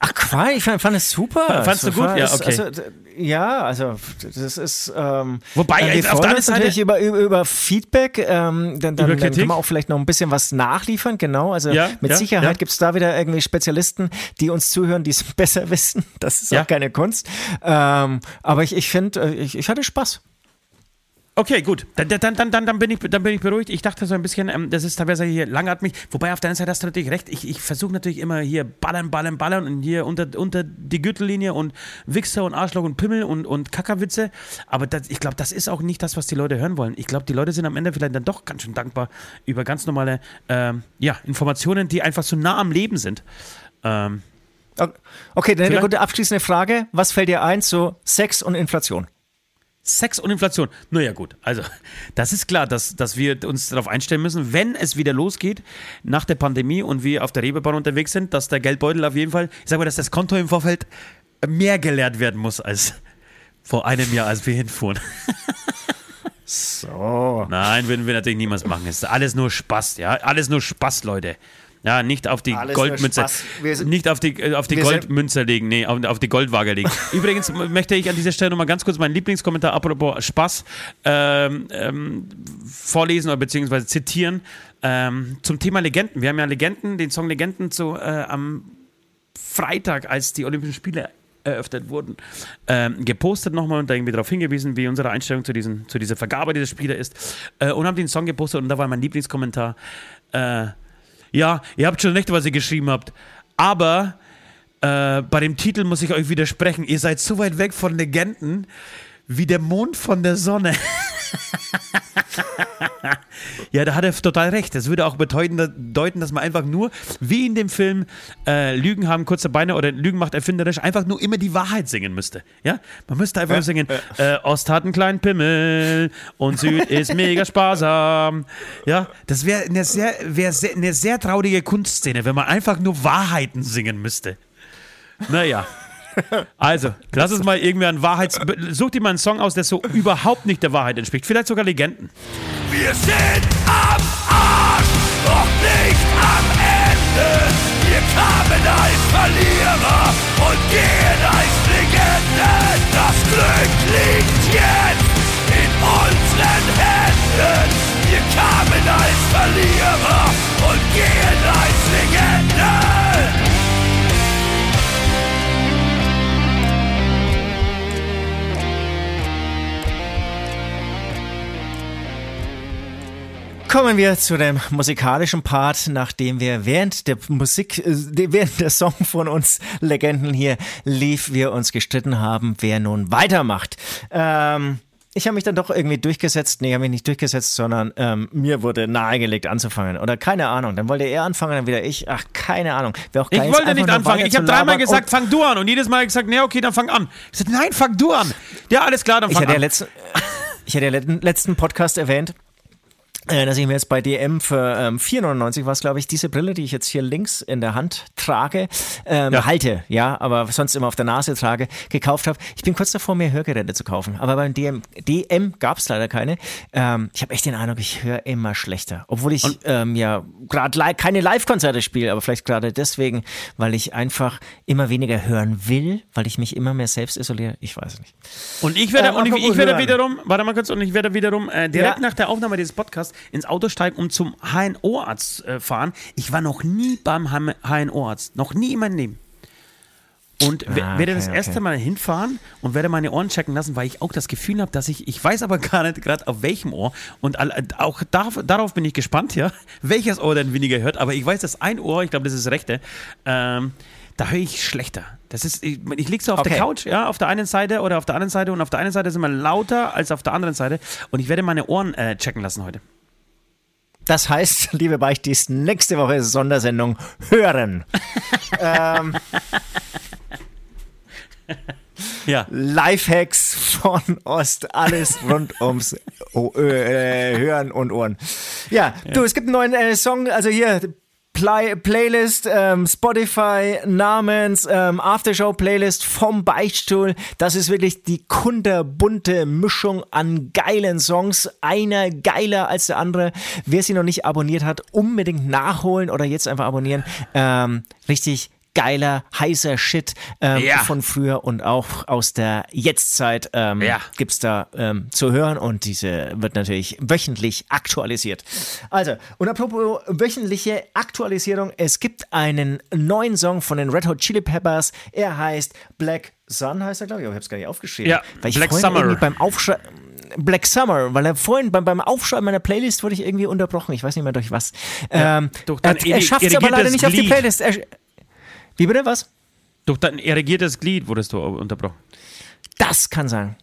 Ach Quatsch, ich fand, fand es super. Fandest du gut? Ja, okay. Also, ja, also das ist. Ähm, Wobei, äh, wir auf freuen uns natürlich über, über, über Feedback. Ähm, dann, dann, dann können wir auch vielleicht noch ein bisschen was nachliefern. Genau, also ja, mit ja, Sicherheit ja. gibt es da wieder irgendwie Spezialisten, die uns zuhören, die es besser wissen. Das ist auch keine Kunst. Ähm, aber ich, ich finde, äh, ich, ich hatte Spaß. Okay, gut. Dann, dann, dann, dann, dann, bin ich, dann bin ich beruhigt. Ich dachte so ein bisschen, ähm, das ist teilweise hier langatmig. Wobei auf der einen Seite hast du natürlich recht. Ich, ich versuche natürlich immer hier ballern, ballern, ballern und hier unter, unter die Gürtellinie und Wichser und Arschloch und Pimmel und, und Kackerwitze. Aber das, ich glaube, das ist auch nicht das, was die Leute hören wollen. Ich glaube, die Leute sind am Ende vielleicht dann doch ganz schön dankbar über ganz normale ähm, ja, Informationen, die einfach so nah am Leben sind. Ähm, okay, dann eine gute abschließende Frage. Was fällt dir ein zu Sex und Inflation? Sex und Inflation. Naja, gut. Also, das ist klar, dass, dass wir uns darauf einstellen müssen, wenn es wieder losgeht nach der Pandemie und wir auf der Rebebahn unterwegs sind, dass der Geldbeutel auf jeden Fall, ich sag mal, dass das Konto im Vorfeld mehr geleert werden muss als vor einem Jahr, als wir hinfuhren. So. Nein, würden wir natürlich niemals machen. Es ist alles nur Spaß, ja. Alles nur Spaß, Leute. Ja, nicht auf die Alles Goldmünze. Nicht auf die, äh, auf die Goldmünze legen, nee, auf, auf, die Goldwaage legen. Übrigens möchte ich an dieser Stelle nochmal ganz kurz meinen Lieblingskommentar apropos Spaß ähm, ähm, vorlesen oder beziehungsweise zitieren ähm, zum Thema Legenden. Wir haben ja Legenden, den Song Legenden zu, äh, am Freitag, als die Olympischen Spiele eröffnet wurden, ähm, gepostet nochmal und da irgendwie darauf hingewiesen, wie unsere Einstellung zu, diesen, zu dieser Vergabe dieser Spiele ist. Äh, und haben den Song gepostet und da war mein Lieblingskommentar. Äh, ja, ihr habt schon recht, was ihr geschrieben habt. Aber äh, bei dem Titel muss ich euch widersprechen. Ihr seid so weit weg von Legenden wie der Mond von der Sonne. ja, da hat er total recht. Das würde auch bedeuten, deuten, dass man einfach nur, wie in dem Film äh, Lügen haben kurze Beine oder Lügen macht erfinderisch, einfach nur immer die Wahrheit singen müsste. Ja? Man müsste einfach nur singen, äh, Ost hat einen kleinen Pimmel und Süd ist mega sparsam. Ja, das wäre eine sehr, wär sehr, eine sehr traurige Kunstszene, wenn man einfach nur Wahrheiten singen müsste. Naja. Also, lass uns mal irgendwie an Wahrheits... Such dir mal einen Song aus, der so überhaupt nicht der Wahrheit entspricht. Vielleicht sogar Legenden. Wir sind am Arsch, doch nicht am Ende. Wir kamen als Verlierer und gehen als Legenden. Das Glück liegt jetzt in unseren Händen. Wir kamen als Verlierer und gehen als Legenden. Kommen wir zu dem musikalischen Part, nachdem wir während der Musik, äh, während der Song von uns Legenden hier lief, wir uns gestritten haben, wer nun weitermacht. Ähm, ich habe mich dann doch irgendwie durchgesetzt. Nee, habe mich nicht durchgesetzt, sondern ähm, mir wurde nahegelegt anzufangen. Oder keine Ahnung. Dann wollte er anfangen, dann wieder ich. Ach, keine Ahnung. Auch ich wollte nicht anfangen. Ich habe dreimal gesagt, fang du an. Und jedes Mal gesagt, nee, okay, dann fang an. Ich sagte, nein, fang du an. Ja, alles klar, dann fang ich hatte an. Ja letzten, ich hatte ja letzten Podcast erwähnt, äh, dass ich mir jetzt bei DM für ähm, 4,99 war es, glaube ich, diese Brille, die ich jetzt hier links in der Hand trage, ähm, ja. halte, ja, aber sonst immer auf der Nase trage, gekauft habe. Ich bin kurz davor, mir Hörgeräte zu kaufen, aber beim DM, DM gab es leider keine. Ähm, ich habe echt den Eindruck, ich höre immer schlechter, obwohl ich ähm, ja gerade li keine Live-Konzerte spiele, aber vielleicht gerade deswegen, weil ich einfach immer weniger hören will, weil ich mich immer mehr selbst isoliere. Ich weiß es nicht. Und ich werde, äh, und ich, ich werde wiederum, warte mal kurz, und ich werde wiederum äh, direkt ja. nach der Aufnahme dieses Podcasts ins Auto steigen und zum HNO-Arzt äh, fahren. Ich war noch nie beim HNO-Arzt. Noch nie in meinem Leben. Und ah, werde das erste okay. Mal hinfahren und werde meine Ohren checken lassen, weil ich auch das Gefühl habe, dass ich, ich weiß aber gar nicht gerade auf welchem Ohr und auch da, darauf bin ich gespannt, ja, welches Ohr denn weniger hört, aber ich weiß, dass ein Ohr, ich glaube, das ist das rechte, ähm, da höre ich schlechter. Das ist, ich, ich liege so auf okay. der Couch, ja, auf der einen Seite oder auf der anderen Seite und auf der einen Seite sind wir lauter als auf der anderen Seite und ich werde meine Ohren äh, checken lassen heute. Das heißt, liebe Beichtis, nächste Woche Sondersendung hören. ähm, ja. Lifehacks von Ost, alles rund ums oh, äh, Hören und Ohren. Ja, ja, du, es gibt einen neuen äh, Song, also hier Play Playlist, ähm, Spotify namens ähm, Aftershow Playlist vom Beichtstuhl. Das ist wirklich die kunterbunte Mischung an geilen Songs. Einer geiler als der andere. Wer sie noch nicht abonniert hat, unbedingt nachholen oder jetzt einfach abonnieren. Ähm, richtig geiler, heißer Shit ähm, ja. von früher und auch aus der Jetztzeit ähm, ja. gibt's da ähm, zu hören und diese wird natürlich wöchentlich aktualisiert. Also, und apropos wöchentliche Aktualisierung, es gibt einen neuen Song von den Red Hot Chili Peppers. Er heißt Black Sun, heißt er, glaube ich, aber ich habe es gar nicht aufgeschrieben. Ja, weil ich Black Summer. beim Aufschreiben Black Summer, weil er vorhin beim, beim Aufschreiben meiner Playlist wurde ich irgendwie unterbrochen. Ich weiß nicht mehr durch was. Ja, ähm, er, er schafft es aber leider nicht Glied. auf die Playlist. Er, wie bitte, was? Durch dein erregiertes Glied wurdest du unterbrochen. Das kann sein.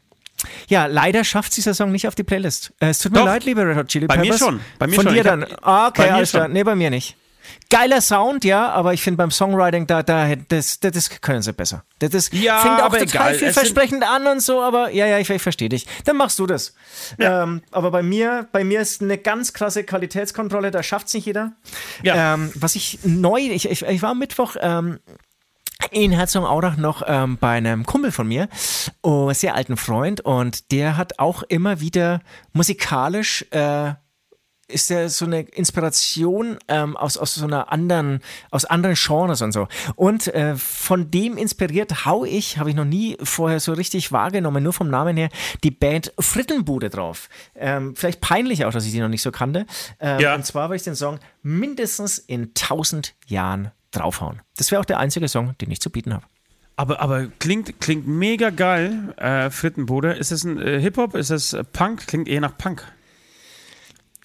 Ja, leider schafft dieser Song nicht auf die Playlist. Äh, es tut mir Doch. leid, liebe Red Hot Chili Peppers. Bei mir schon. Bei mir Von schon. dir dann. Ah, okay, alles klar. Nee, bei mir nicht. Geiler Sound, ja, aber ich finde beim Songwriting, da, da, das, das, das können sie besser. Das, das ja, fängt auch total egal. vielversprechend an und so, aber ja, ja, ich, ich verstehe dich. Dann machst du das. Ja. Ähm, aber bei mir, bei mir ist eine ganz krasse Qualitätskontrolle, da schafft es nicht jeder. Ja. Ähm, was ich neu, ich, ich, ich war am Mittwoch ähm, in Herzogenaurach noch ähm, bei einem Kumpel von mir, oh, sehr alten Freund, und der hat auch immer wieder musikalisch äh, ist er so eine Inspiration ähm, aus, aus so einer anderen, aus anderen Genres und so. Und äh, von dem inspiriert hau ich, habe ich noch nie vorher so richtig wahrgenommen, nur vom Namen her, die Band Frittenbude drauf. Ähm, vielleicht peinlich auch, dass ich die noch nicht so kannte. Ähm, ja. Und zwar, weil ich den Song mindestens in tausend Jahren draufhauen. Das wäre auch der einzige Song, den ich zu bieten habe. Aber, aber klingt, klingt mega geil, äh, Frittenbude. Ist es ein äh, Hip-Hop? Ist es äh, Punk? Klingt eher nach Punk.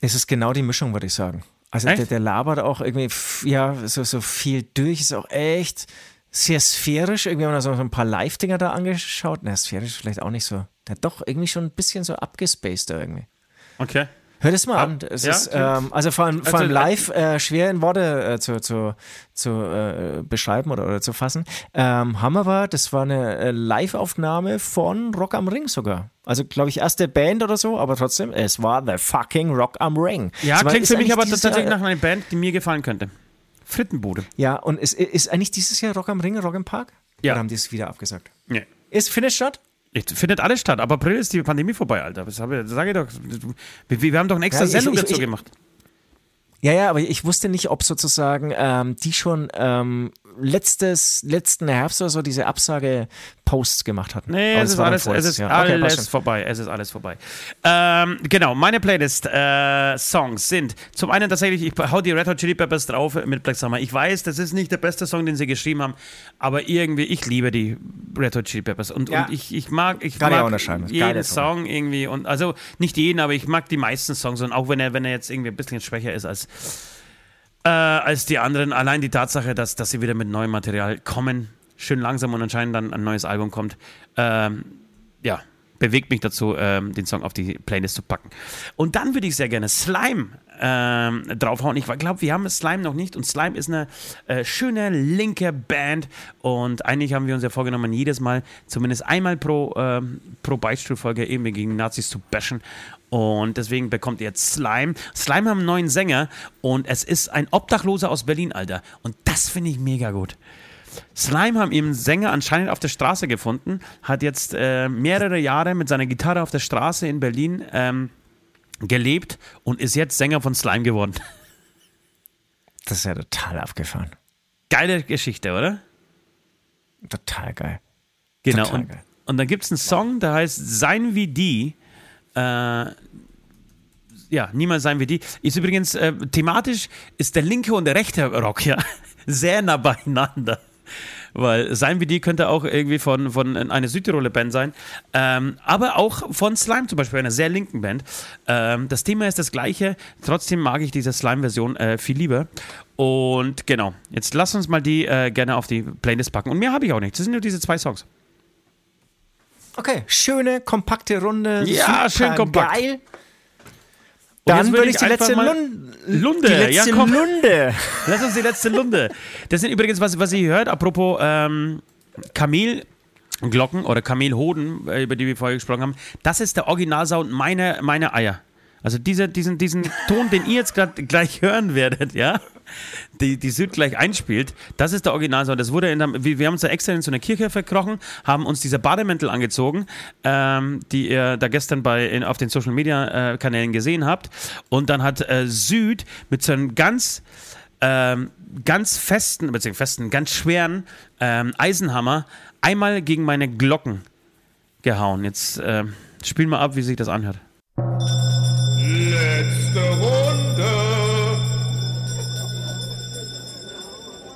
Es ist genau die Mischung, würde ich sagen. Also der, der, labert auch irgendwie, ja, so, so viel durch, ist auch echt sehr sphärisch. Irgendwie haben wir so ein paar Live-Dinger da angeschaut. Na, sphärisch vielleicht auch nicht so. Der hat doch irgendwie schon ein bisschen so abgespaced da irgendwie. Okay. Hör das mal an. Es Ja, ist, ähm, also vor allem, vor allem Also, äh, live äh, schwer in Worte äh, zu, zu, zu äh, beschreiben oder, oder zu fassen. Ähm, haben aber, das war eine äh, Live-Aufnahme von Rock am Ring sogar. Also, glaube ich, erste Band oder so, aber trotzdem, es war The Fucking Rock am Ring. Ja, war- klingt für mich aber tatsächlich nach einer Band, die mir gefallen könnte. Frittenbude. Ja, und ist, ist eigentlich dieses Jahr Rock am Ring, Rock im Park? Ja. Oder haben die es wieder abgesagt? Nee. Ist Finish statt? Findet alles statt. Ab April ist die Pandemie vorbei, Alter. Das, habe, das sage ich doch. Wir, wir haben doch eine extra Ja, ich- Sendung ich- dazu ich- gemacht. Ja, ja, aber ich wusste nicht, ob sozusagen ähm, die schon ähm, letztes, letzten Herbst oder so diese Absage-Posts gemacht hatten. Nee, Aber es ist alles, es ist. Okay, passt alles schon. vorbei. Es ist alles vorbei. Ähm, genau, meine Playlist-Songs sind zum einen tatsächlich, ich hau die Red Hot Chili Peppers drauf mit Black Summer. Ich weiß, das ist nicht der beste Song, den sie geschrieben haben, aber irgendwie, ich liebe die Red Hot Chili Peppers und, Ja. und ich, ich mag, ich Kann ich mag unterscheiden. jeden. Song irgendwie und also nicht jeden, aber ich mag die meisten Songs und auch wenn er, wenn er jetzt irgendwie ein bisschen schwächer ist als äh, als die anderen. Allein die Tatsache, dass, dass sie wieder mit neuem Material kommen, schön langsam und anscheinend dann ein neues Album kommt, ähm, ja, bewegt mich dazu, ähm, den Song auf die Playlist zu packen. Und dann würde ich sehr gerne Slime ähm, draufhauen. Ich glaube, wir haben Slime noch nicht und Slime ist eine äh, schöne linke Band und eigentlich haben wir uns ja vorgenommen, jedes Mal zumindest einmal pro, ähm, pro Beichtstuhlfolge irgendwie gegen Nazis zu bashen und deswegen bekommt ihr jetzt Slime. Slime haben einen neuen Sänger und es ist ein Obdachloser aus Berlin, Alter. Und das finde ich mega gut. Slime haben ihren Sänger anscheinend auf der Straße gefunden, hat jetzt äh, mehrere Jahre mit seiner Gitarre auf der Straße in Berlin ähm, gelebt und ist jetzt Sänger von Slime geworden. Das ist ja total abgefahren. Geile Geschichte, oder? Total geil. Genau. Total Und, geil. und dann gibt es einen Song, der heißt Sein wie die. Äh, ja, niemals sein wie die. Ist übrigens, äh, thematisch ist der linke und der rechte Rock ja sehr nah beieinander. Weil Sein wie die könnte auch irgendwie von, von einer Südtiroler Band sein. Ähm, aber auch von Slime zum Beispiel, einer sehr linken Band. Ähm, das Thema ist das gleiche. Trotzdem mag ich diese Slime-Version äh, viel lieber. Und genau, jetzt lass uns mal die äh, gerne auf die Playlist packen. Und mehr habe ich auch nicht. Das sind nur diese zwei Songs. Okay, schöne, kompakte Runde. Ja, schön kompakt. Geil. Und Dann würde ich die letzte Lund Lunde, die letzte ja, komm. Lunde. Lass uns die letzte Lunde. Das sind übrigens, was, was ihr hört, apropos ähm, Kamelglocken oder Kamelhoden, äh, über die wir vorher gesprochen haben. Das ist der Originalsound meiner meine Eier. Also diese, diesen, diesen Ton, den ihr jetzt gerade gleich hören werdet, ja, die, die Süd gleich einspielt, das ist der Originalsound. Das wurde in der, wir, wir haben uns da extra in so eine Kirche verkrochen, haben uns diese Bademäntel angezogen, ähm, die ihr da gestern bei, in, auf den Social Media äh, Kanälen gesehen habt. Und dann hat äh, Süd mit so einem ganz ähm, ganz festen, beziehungsweise festen, ganz schweren ähm, Eisenhammer einmal gegen meine Glocken gehauen. Jetzt ähm, spielen wir ab, wie sich das anhört.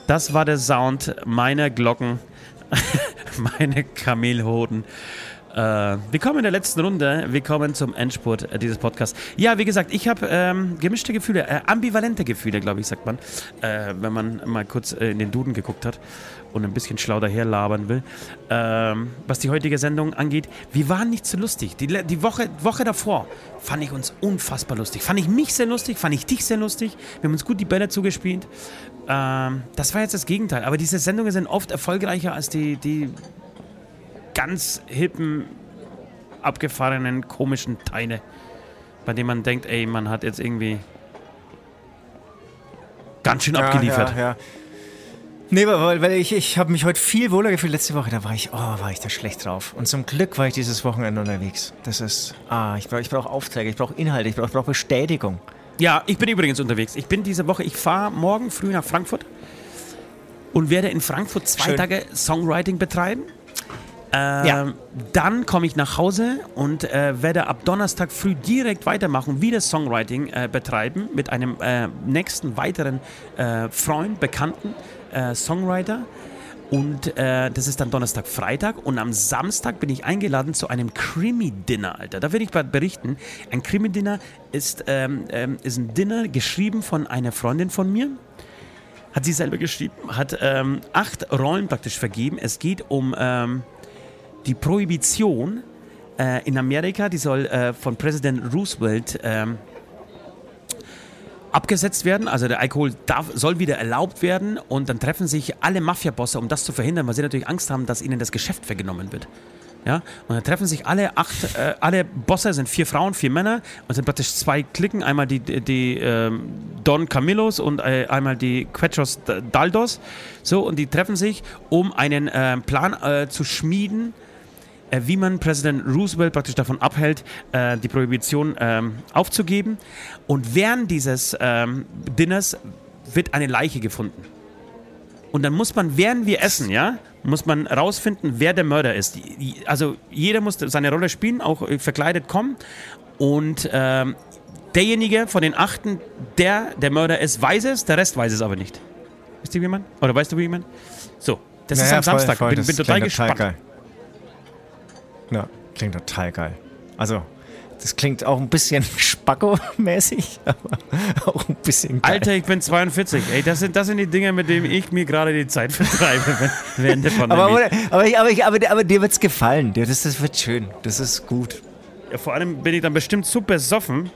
Das war der Sound meiner Glocken, meine Kamelhoden. Äh, willkommen in der letzten Runde. Willkommen zum Endspurt dieses Podcasts. Ja, wie gesagt, ich habe ähm, gemischte Gefühle, äh, ambivalente Gefühle, glaube ich, sagt man, äh, wenn man mal kurz äh, in den Duden geguckt hat und ein bisschen schlau daherlabern will. Ähm, was die heutige Sendung angeht, wir waren nicht so lustig. Die, die Woche, Woche davor fand ich uns unfassbar lustig. Fand ich mich sehr lustig, fand ich dich sehr lustig. Wir haben uns gut die Bälle zugespielt. Ähm, das war jetzt das Gegenteil. Aber diese Sendungen sind oft erfolgreicher als die, die ganz hippen, abgefahrenen, komischen Teile, bei denen man denkt, ey, man hat jetzt irgendwie ganz schön abgeliefert. Ja, ja, ja. Nee, weil, weil ich, ich habe mich heute viel wohler gefühlt. Letzte Woche, da war ich, oh, war ich da schlecht drauf. Und zum Glück war ich dieses Wochenende unterwegs. Das ist, ah, ich brauche ich brauch Aufträge, ich brauche Inhalte, ich brauche brauch Bestätigung. Ja, ich bin übrigens unterwegs. Ich bin diese Woche, ich fahre morgen früh nach Frankfurt und werde in Frankfurt zwei Schön. Tage Songwriting betreiben. Ähm, Ja. Dann komme ich nach Hause und äh, werde ab Donnerstag früh direkt weitermachen, wieder Songwriting äh, betreiben mit einem äh, nächsten weiteren äh, Freund, Bekannten, äh, Songwriter. Und äh, das ist dann Donnerstag, Freitag. Und am Samstag bin ich eingeladen zu einem Krimi-Dinner, Alter. Da werde ich berichten. Ein Krimi-Dinner ist, ähm, ähm, ist ein Dinner geschrieben von einer Freundin von mir. Hat sie selber geschrieben. Hat ähm, acht Rollen praktisch vergeben. Es geht um ähm, die Prohibition äh, in Amerika. Die soll äh, von Präsident Roosevelt ähm, abgesetzt werden. Also der Alkohol darf, soll wieder erlaubt werden und dann treffen sich alle Mafiabosse, um das zu verhindern, weil sie natürlich Angst haben, dass ihnen das Geschäft weggenommen wird. Ja, und dann treffen sich alle acht, äh, alle Bosse sind vier Frauen, vier Männer und sind praktisch zwei Klicken, einmal die, die, die ähm, Don Camillos und äh, einmal die Quetros Daldos. So, und die treffen sich, um einen äh, Plan zu schmieden, wie man Präsident Roosevelt praktisch davon abhält, äh, die Prohibition ähm, aufzugeben. Und während dieses ähm, Dinners wird eine Leiche gefunden. Und dann muss man, während wir essen, ja, muss man rausfinden, wer der Mörder ist. Also jeder muss seine Rolle spielen, auch verkleidet kommen. Und ähm, derjenige von den Achten, der der Mörder ist, weiß es, der Rest weiß es aber nicht. Wisst ihr, wie man? Oder weißt du, wie man? So, das naja, ist am voll, Samstag. Voll, bin, bin total gespannt. Total Ja, klingt total geil. Also, das klingt auch ein bisschen Spacko-mäßig, aber auch ein bisschen geil. Alter, ich bin 42. Ey, das sind, das sind die Dinge, mit denen ich mir gerade die Zeit vertreibe während der Pandemie. Aber, aber, ich, aber, ich, aber, aber dir wird's gefallen. Das, das wird schön. Das ist gut. Ja, vor allem bin ich dann bestimmt super besoffen.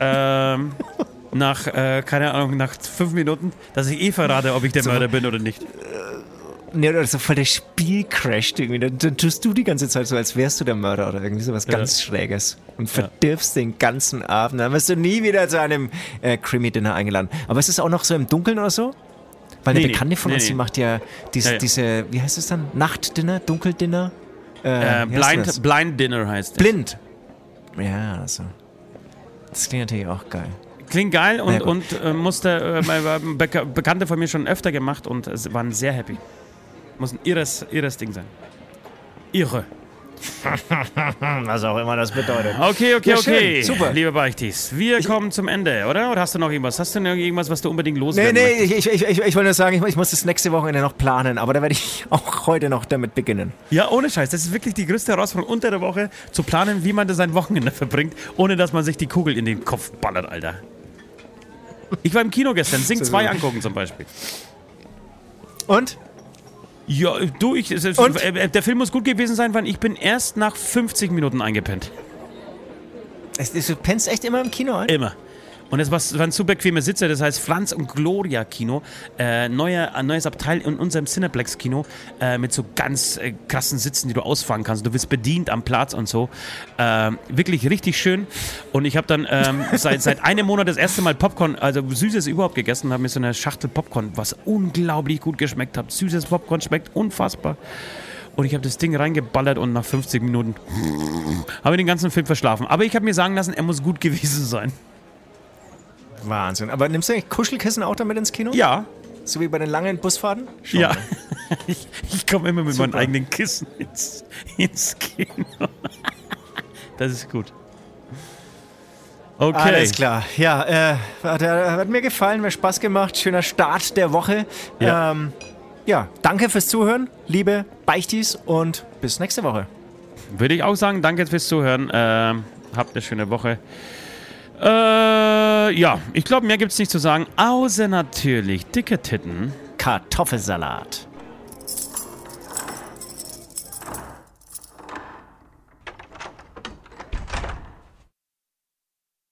Ähm, nach, äh, keine Ahnung, nach fünf Minuten, dass ich eh verrate, ob ich der so, Mörder bin oder nicht. Äh, ne, oder so voll der Spiel crasht irgendwie. Dann, dann, tust du die ganze Zeit so, als wärst du der Mörder oder irgendwie sowas ja. ganz Schräges. Und verdirfst ja. den ganzen Abend. Dann wirst du nie wieder zu einem äh, Krimi-Dinner eingeladen. Aber ist es auch noch so im Dunkeln oder so? Weil nee, eine Bekannte von nee, uns, die macht ja, dies, ja, diese, wie heißt es dann? Nachtdinner, Dunkeldinner? Äh, äh, Blind, Blind Dinner heißt es. Blind. Ja, also. Das klingt natürlich auch geil. Klingt geil und, und äh, musste äh, Bekannte von mir schon öfter gemacht und waren sehr happy. Muss ein irres, irres Ding sein. Irre. Was auch immer das bedeutet. Okay, okay, ja, okay. Super. Liebe Beichtis, wir ich, kommen zum Ende, oder? Oder hast du noch irgendwas? Hast du noch irgendwas, was du unbedingt loswerden Nee, nee, ich, ich, ich, ich wollte nur sagen, ich, ich muss das nächste Wochenende noch planen, aber da werde ich auch heute noch damit beginnen. Ja, ohne Scheiß. Das ist wirklich die größte Herausforderung unter der Woche, zu planen, wie man das sein Wochenende verbringt, ohne dass man sich die Kugel in den Kopf ballert, Alter. Ich war im Kino gestern, Sing 2 angucken zum Beispiel. Und? Ja, du, ich, es, Und? Äh, der Film muss gut gewesen sein, weil ich bin erst nach 50 Minuten eingepennt. du pennst echt immer im Kino ein? Immer. Und es waren super bequeme Sitze, das heißt Franz und Gloria Kino, äh, neuer, ein neues Abteil in unserem Cineplex Kino äh, mit so ganz äh, krassen Sitzen, die du ausfahren kannst. Du wirst bedient am Platz und so. Äh, wirklich richtig schön. Und ich habe dann ähm, seit, seit einem Monat das erste Mal Popcorn, also Süßes überhaupt gegessen, habe mir so eine Schachtel Popcorn, was unglaublich gut geschmeckt hat. Süßes Popcorn schmeckt unfassbar. Und ich habe das Ding reingeballert und nach 50 Minuten habe ich den ganzen Film verschlafen. Aber ich habe mir sagen lassen, er muss gut gewesen sein. Wahnsinn. Aber nimmst du eigentlich Kuschelkissen auch damit ins Kino? Ja. So wie bei den langen Busfahrten? Schon, ja. ich, ich komme immer mit Super. meinen eigenen Kissen ins, ins Kino. das ist gut. Okay. Alles klar. Ja, äh, hat, hat, mir gefallen, mir Spaß gemacht. Schöner Start der Woche. Ja. Ähm, ja, danke fürs Zuhören, liebe Beichtis, und bis nächste Woche. Würde ich auch sagen, danke fürs Zuhören. Ähm, habt eine schöne Woche. Äh, ja, ich glaube, mehr gibt es nicht zu sagen, außer natürlich dicke Titten. Kartoffelsalat.